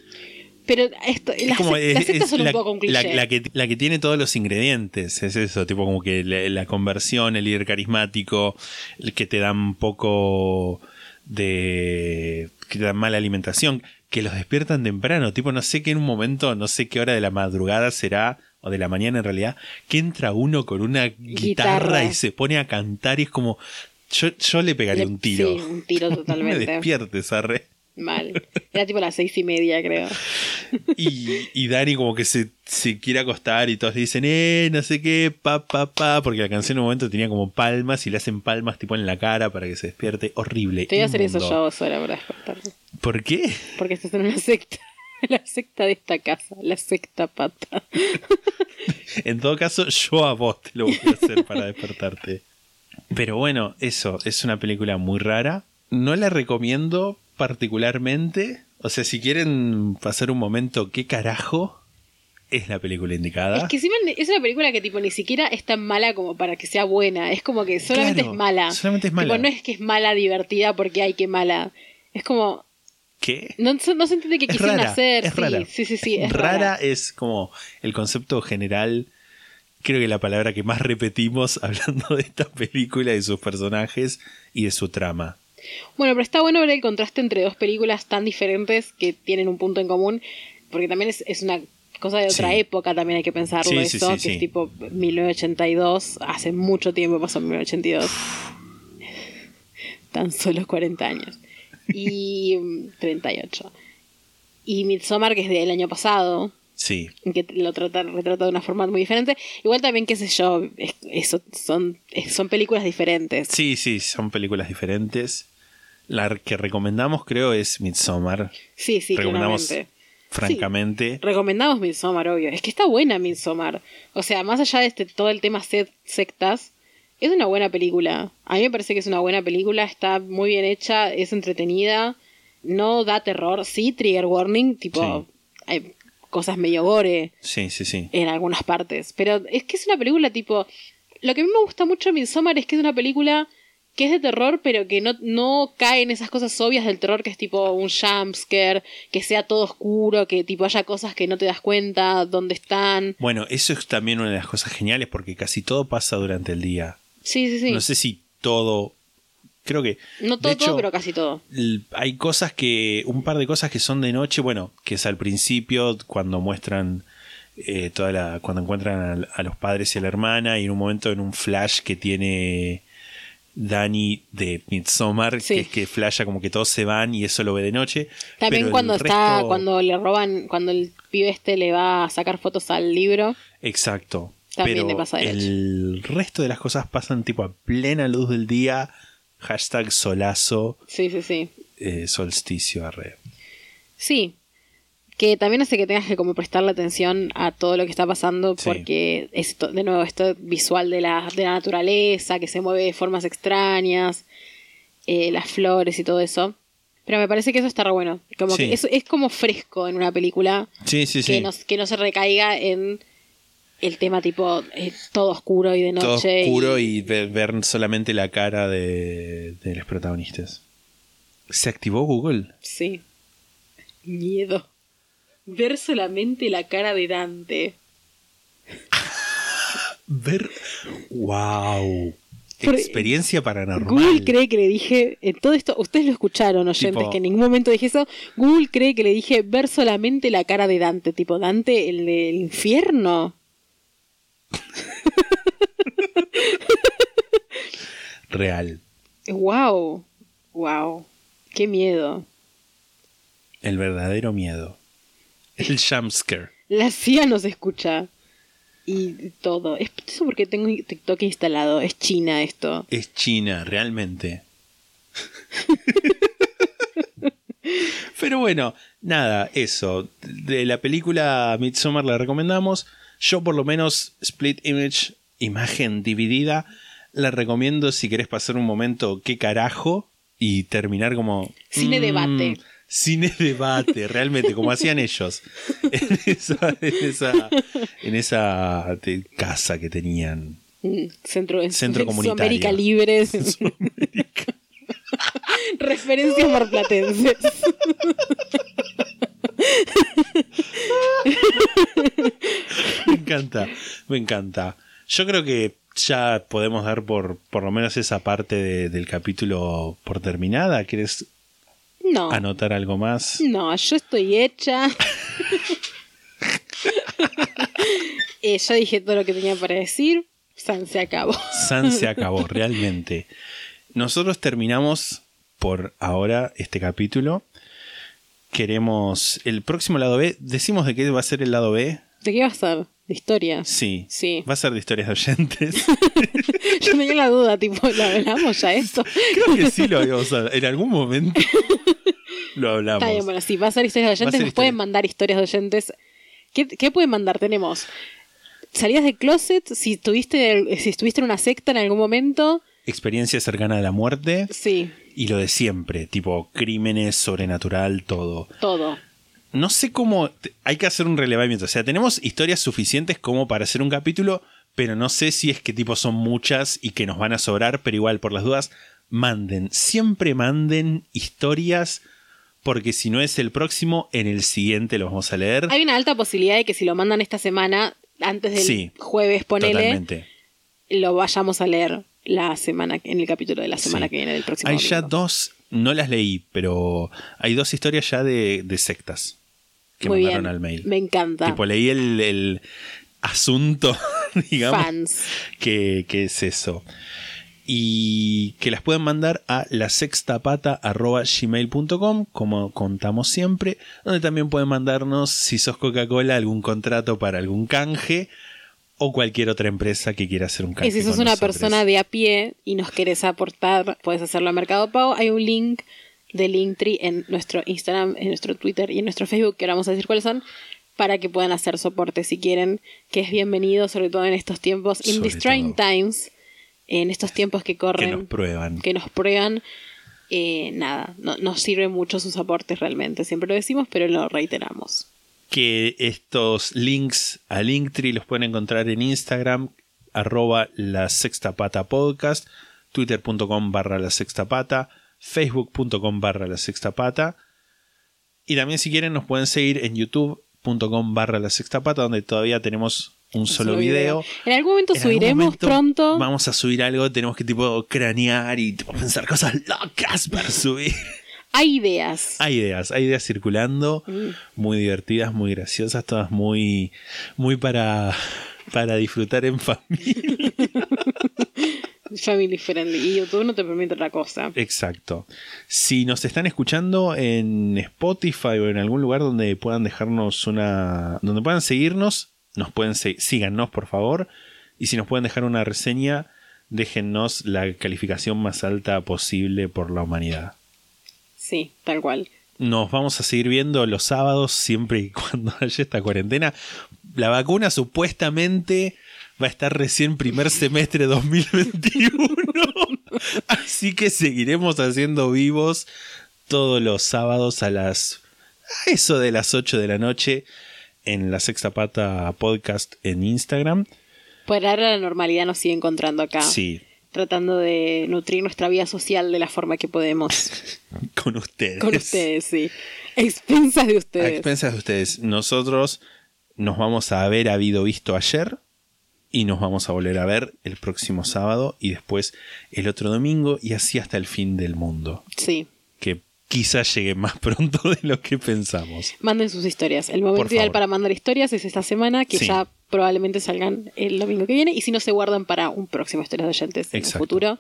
Pero esto, Es las, como, es- es son la, un poco un cliché. la- la que, la que tiene todos los ingredientes, es eso, tipo como que la, conversión, el líder carismático, el que te dan un poco de... que te dan mala alimentación, que los despiertan temprano, tipo no sé que en un momento, no sé qué hora de la madrugada será, o de la mañana en realidad, que entra uno con una guitarra, Guitarra. y se pone a cantar y es como... Yo, yo le pegaría Le- un tiro. Sí, un tiro [laughs] No me totalmente. despiertes, arre. Mal. Era tipo las seis y media, creo. [laughs] Y, y Dani como que se, se quiere acostar y todos le dicen, eh, no sé qué, pa, pa, pa, porque la canción en un momento tenía como palmas y le hacen palmas tipo en la cara para que se despierte. Horrible. Te voy a hacer eso yo sola para despertarme. ¿Por qué? Porque estás en una secta. [laughs] La secta de esta casa. La secta pata. En todo caso, yo a vos te lo voy a hacer para despertarte. Pero bueno, eso, es una película muy rara. No la recomiendo particularmente. O sea, si quieren pasar un momento, ¿qué carajo es la película indicada? Es que encima es una película que tipo ni siquiera es tan mala como para que sea buena. Es como que solamente Claro, es mala. solamente es Tipo, mala. no es que es mala divertida porque hay que mala. Es como. ¿Qué? No, no se entiende qué Es quisieron rara, hacer. es sí, rara. sí, sí, sí, es rara, rara. es como el concepto general. Creo que la palabra que más repetimos [laughs] hablando de esta película, de sus personajes y de su trama. Bueno, pero está bueno ver el contraste entre dos películas tan diferentes que tienen un punto en común, porque también es, es una cosa de otra Sí. época, también hay que pensarlo Sí, eso, sí, que es tipo 1982, hace mucho tiempo pasó 1982. Tan solo 40 años. Y mm, 38. Y Midsommar, que es del año pasado, Sí, que lo trata, retrata de una forma muy diferente. Igual también, qué sé yo, es- eso, son, es- son películas diferentes. sí, sí, son películas diferentes. La que recomendamos, creo, es Midsommar. Sí, sí, recomendamos claramente. francamente. Recomendamos Midsommar, obvio. Es que está buena Midsommar. O sea, más allá de este, todo el tema sec- sectas, es una buena película. A mí me parece que es una buena película, está muy bien hecha, es entretenida, no da terror. Sí, trigger warning, tipo, hay cosas medio gore Sí, sí, sí. en algunas partes. Pero es que es una película tipo... Lo que a mí me gusta mucho de Midsommar es que es una película que es de terror, pero que no, no cae en esas cosas obvias del terror, que es tipo un jumpscare, que sea todo oscuro, que tipo haya cosas que no te das cuenta dónde están. Bueno, eso es también una de las cosas geniales porque casi todo pasa durante el día. Sí, sí, sí. No sé si todo. Creo que. No de todo, hecho, todo, pero casi todo. hay cosas que. Un par de cosas que son de noche. Bueno, que es al principio, cuando muestran. eh, toda la. Cuando encuentran a, a los padres y a la hermana. Y en un momento en un flash que tiene. Dani de Midsommar, Sí. que es que flasha como que todos se van y eso lo ve de noche. También pero cuando está, resto- cuando le roban, cuando el pibe este le va a sacar fotos al libro. Exacto. También Pero te pasa de el resto de las cosas pasan tipo a plena luz del día. Hashtag solazo, Sí, sí, sí. eh, solsticio arre. Sí. Que también hace que tengas que como prestarle atención a todo lo que está pasando Sí. porque esto, de nuevo, esto visual de la, de la naturaleza, que se mueve de formas extrañas, eh, las flores y todo eso. Pero me parece que eso está re bueno. Como Sí. que es, es como fresco en una película Sí, sí, que, no, que no se recaiga en el tema tipo eh, todo oscuro y de Todo noche. oscuro y ver, ver solamente la cara de, de los protagonistas. ¿Se activó Google? Sí. Miedo. Ver solamente la cara de Dante. [laughs] Ver. ¡Wow! Experiencia paranormal. Google cree que le dije, en todo esto, ustedes lo escucharon, oyentes, Tipo- que en ningún momento dije eso. Google cree que le dije ver solamente la cara de Dante, tipo Dante, el del infierno. [laughs] Real. Wow, wow, qué miedo. El verdadero miedo. El jumpscare. La CIA nos escucha y todo. Es eso porque tengo TikTok instalado. Es China esto. Es China, realmente. [laughs] Pero bueno, nada, eso. De la película Midsommar la recomendamos. Yo por lo menos Split Image, imagen dividida, la recomiendo si querés pasar un momento qué carajo y terminar como... Cine mm, debate. Cine debate, realmente, como hacían ellos. [laughs] En esa, en esa, en esa te- casa que tenían. Mm, Centro, en- Centro en comunitario. Sudamérica Libre. [laughs] [laughs] Referencias marplatenses. [laughs] encanta, me encanta. Yo creo que ya podemos dar por, por lo menos esa parte de- del capítulo por terminada. ¿Quieres No. anotar algo más? No, yo estoy hecha. [laughs] Eh, ya dije todo lo que tenía para decir. San se acabó. San se acabó, realmente. Nosotros terminamos por ahora este capítulo. Queremos el próximo lado B. Decimos de qué va a ser el lado B. ¿De qué va a ser? ¿De historias? Sí. Sí. Va a ser de historias de oyentes. [laughs] Yo tenía la duda, tipo, ¿lo hablamos ya esto? Creo que sí lo habíamos hablado. En algún momento lo hablamos. Está bien, bueno, sí, va a ser historias de oyentes. Nos pueden historia- mandar historias de oyentes. ¿Qué, qué pueden mandar? Tenemos salidas de closet, si tuviste, si estuviste en una secta en algún momento, Experiencia cercana a la muerte sí, y lo de siempre, tipo crímenes, sobrenatural, todo. todo. No sé cómo. Hay que hacer un relevamiento. O sea, tenemos historias suficientes como para hacer un capítulo, pero no sé si es que tipo son muchas y que nos van a sobrar, pero igual por las dudas, manden. Siempre manden historias, porque si no es el próximo, en el siguiente lo vamos a leer. Hay una alta posibilidad de que si lo mandan esta semana, antes del Sí, jueves, ponele, Totalmente. lo vayamos a leer la semana, en el capítulo de la semana Sí. que viene del próximo Hay ya dos, no las leí, pero hay dos historias ya de, de sectas que Muy mandaron bien, al mail. me encanta. Tipo, leí el, el asunto, [laughs] digamos. Fans. que, que es eso. Y que las pueden mandar a la gmail.com como contamos siempre, donde también pueden mandarnos, si sos Coca-Cola, algún contrato para algún canje o cualquier otra empresa que quiera hacer un canje. Y si sos una nosotros. persona de a pie y nos querés aportar, puedes hacerlo a Mercado Pago. Hay un link de Linktree en nuestro Instagram, en nuestro Twitter y en nuestro Facebook, que ahora vamos a decir cuáles son, para que puedan hacer soporte si quieren, que es bienvenido, sobre todo en estos tiempos, in these trying times, en estos tiempos que que corren, nos prueban. que nos prueban. eh, nada, no, nos sirven mucho sus aportes realmente. Siempre lo decimos, pero lo reiteramos. Que estos links a Linktree los pueden encontrar en Instagram, arroba la sexta pata podcast, twitter.com barra la sexta pata, facebook.com barra la sexta pata. Y también si quieren nos pueden seguir en youtube.com barra la sexta pata, donde todavía tenemos un solo video. En algún momento En algún subiremos momento pronto. Vamos a subir algo, tenemos que tipo cranear y tipo, pensar cosas locas para subir. Hay ideas. Hay ideas, hay ideas circulando, Mm. muy divertidas, muy graciosas, todas muy, muy para, para disfrutar en familia. [laughs] Family friendly. Y YouTube no te permite otra cosa. Exacto. Si nos están escuchando en Spotify o en algún lugar donde puedan dejarnos una. donde puedan seguirnos, nos pueden síganos por favor. Y si nos pueden dejar una reseña, déjennos la calificación más alta posible por la humanidad. Sí, tal cual. Nos vamos a seguir viendo los sábados siempre y [laughs] cuando haya esta cuarentena. La vacuna supuestamente va a estar recién primer semestre 2021. [laughs] Así que seguiremos haciendo vivos todos los sábados a las... a eso de las 8 de la noche en la Sexta Pata Podcast en Instagram. Por ahora la normalidad nos sigue encontrando acá. Sí, Tratando de nutrir nuestra vida social de la forma que podemos. [laughs] con ustedes. Con ustedes, sí. A expensas de A ustedes. expensas de ustedes. Nosotros nos vamos a haber habido visto ayer y nos vamos a volver a ver el próximo sábado y después el otro domingo y así hasta el fin del mundo. Sí. Que quizás llegue más [laughs] pronto de lo que pensamos. Manden sus historias. El momento ideal para mandar historias es esta semana, que Sí. ya probablemente salgan el domingo que viene. Y si no, se guardan para un próximo Historias de Oyentes en Exacto. el futuro.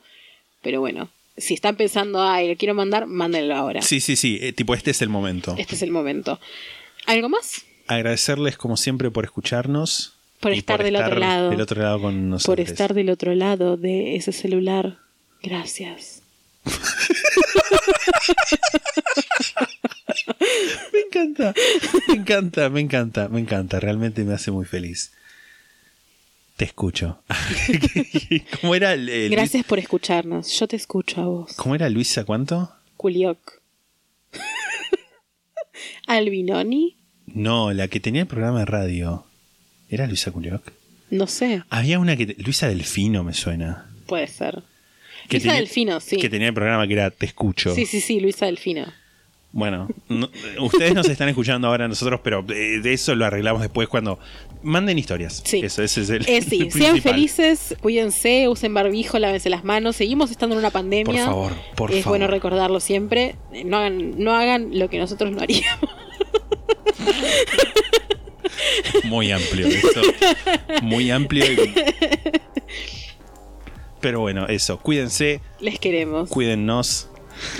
Pero bueno, si están pensando, ay, lo quiero mandar, mándenlo ahora. Sí, sí, sí. eh, tipo, este es el momento. Este es el momento. ¿Algo más? Agradecerles como siempre por escucharnos. Por estar del otro lado. Del otro lado con nosotros. Por estar del otro lado de ese celular. Gracias. [laughs] Me encanta, me encanta, me encanta, me encanta. Realmente me hace muy feliz. Te escucho. [laughs] ¿Cómo era? el- Gracias por escucharnos. Yo te escucho a vos. ¿Cómo era Luisa? ¿Cuánto? Culioc. Albinoni. No, la que tenía el programa de radio. ¿Era Luisa Culioc? No sé. Había una que. Luisa Delfino me suena. Puede ser. Que Luisa tenía- Delfino, sí. Que tenía el programa que era Te escucho. Sí, sí, sí, Luisa Delfino. Bueno, no- ustedes nos están escuchando ahora nosotros, pero de, de eso lo arreglamos después cuando manden historias. Sí. Eso, ese es el, Eh, sí, [laughs] el sean felices, cuídense, usen barbijo, lávense las manos. Seguimos estando en una pandemia. Por favor, por es favor. bueno recordarlo siempre. Eh, No hagan, no hagan lo que nosotros no haríamos. Muy amplio esto. Muy amplio. y- Pero bueno, eso. Cuídense, Les queremos. cuídennos.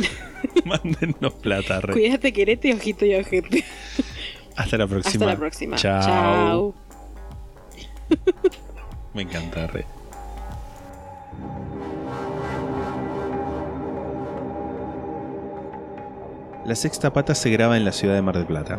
[laughs] Mándennos plata. re. Cuídate, querete, ojito y ojete. Hasta la próxima. Hasta la próxima. Chao. Chao. [laughs] Me encanta, re. La sexta pata se graba en la ciudad de Mar del Plata.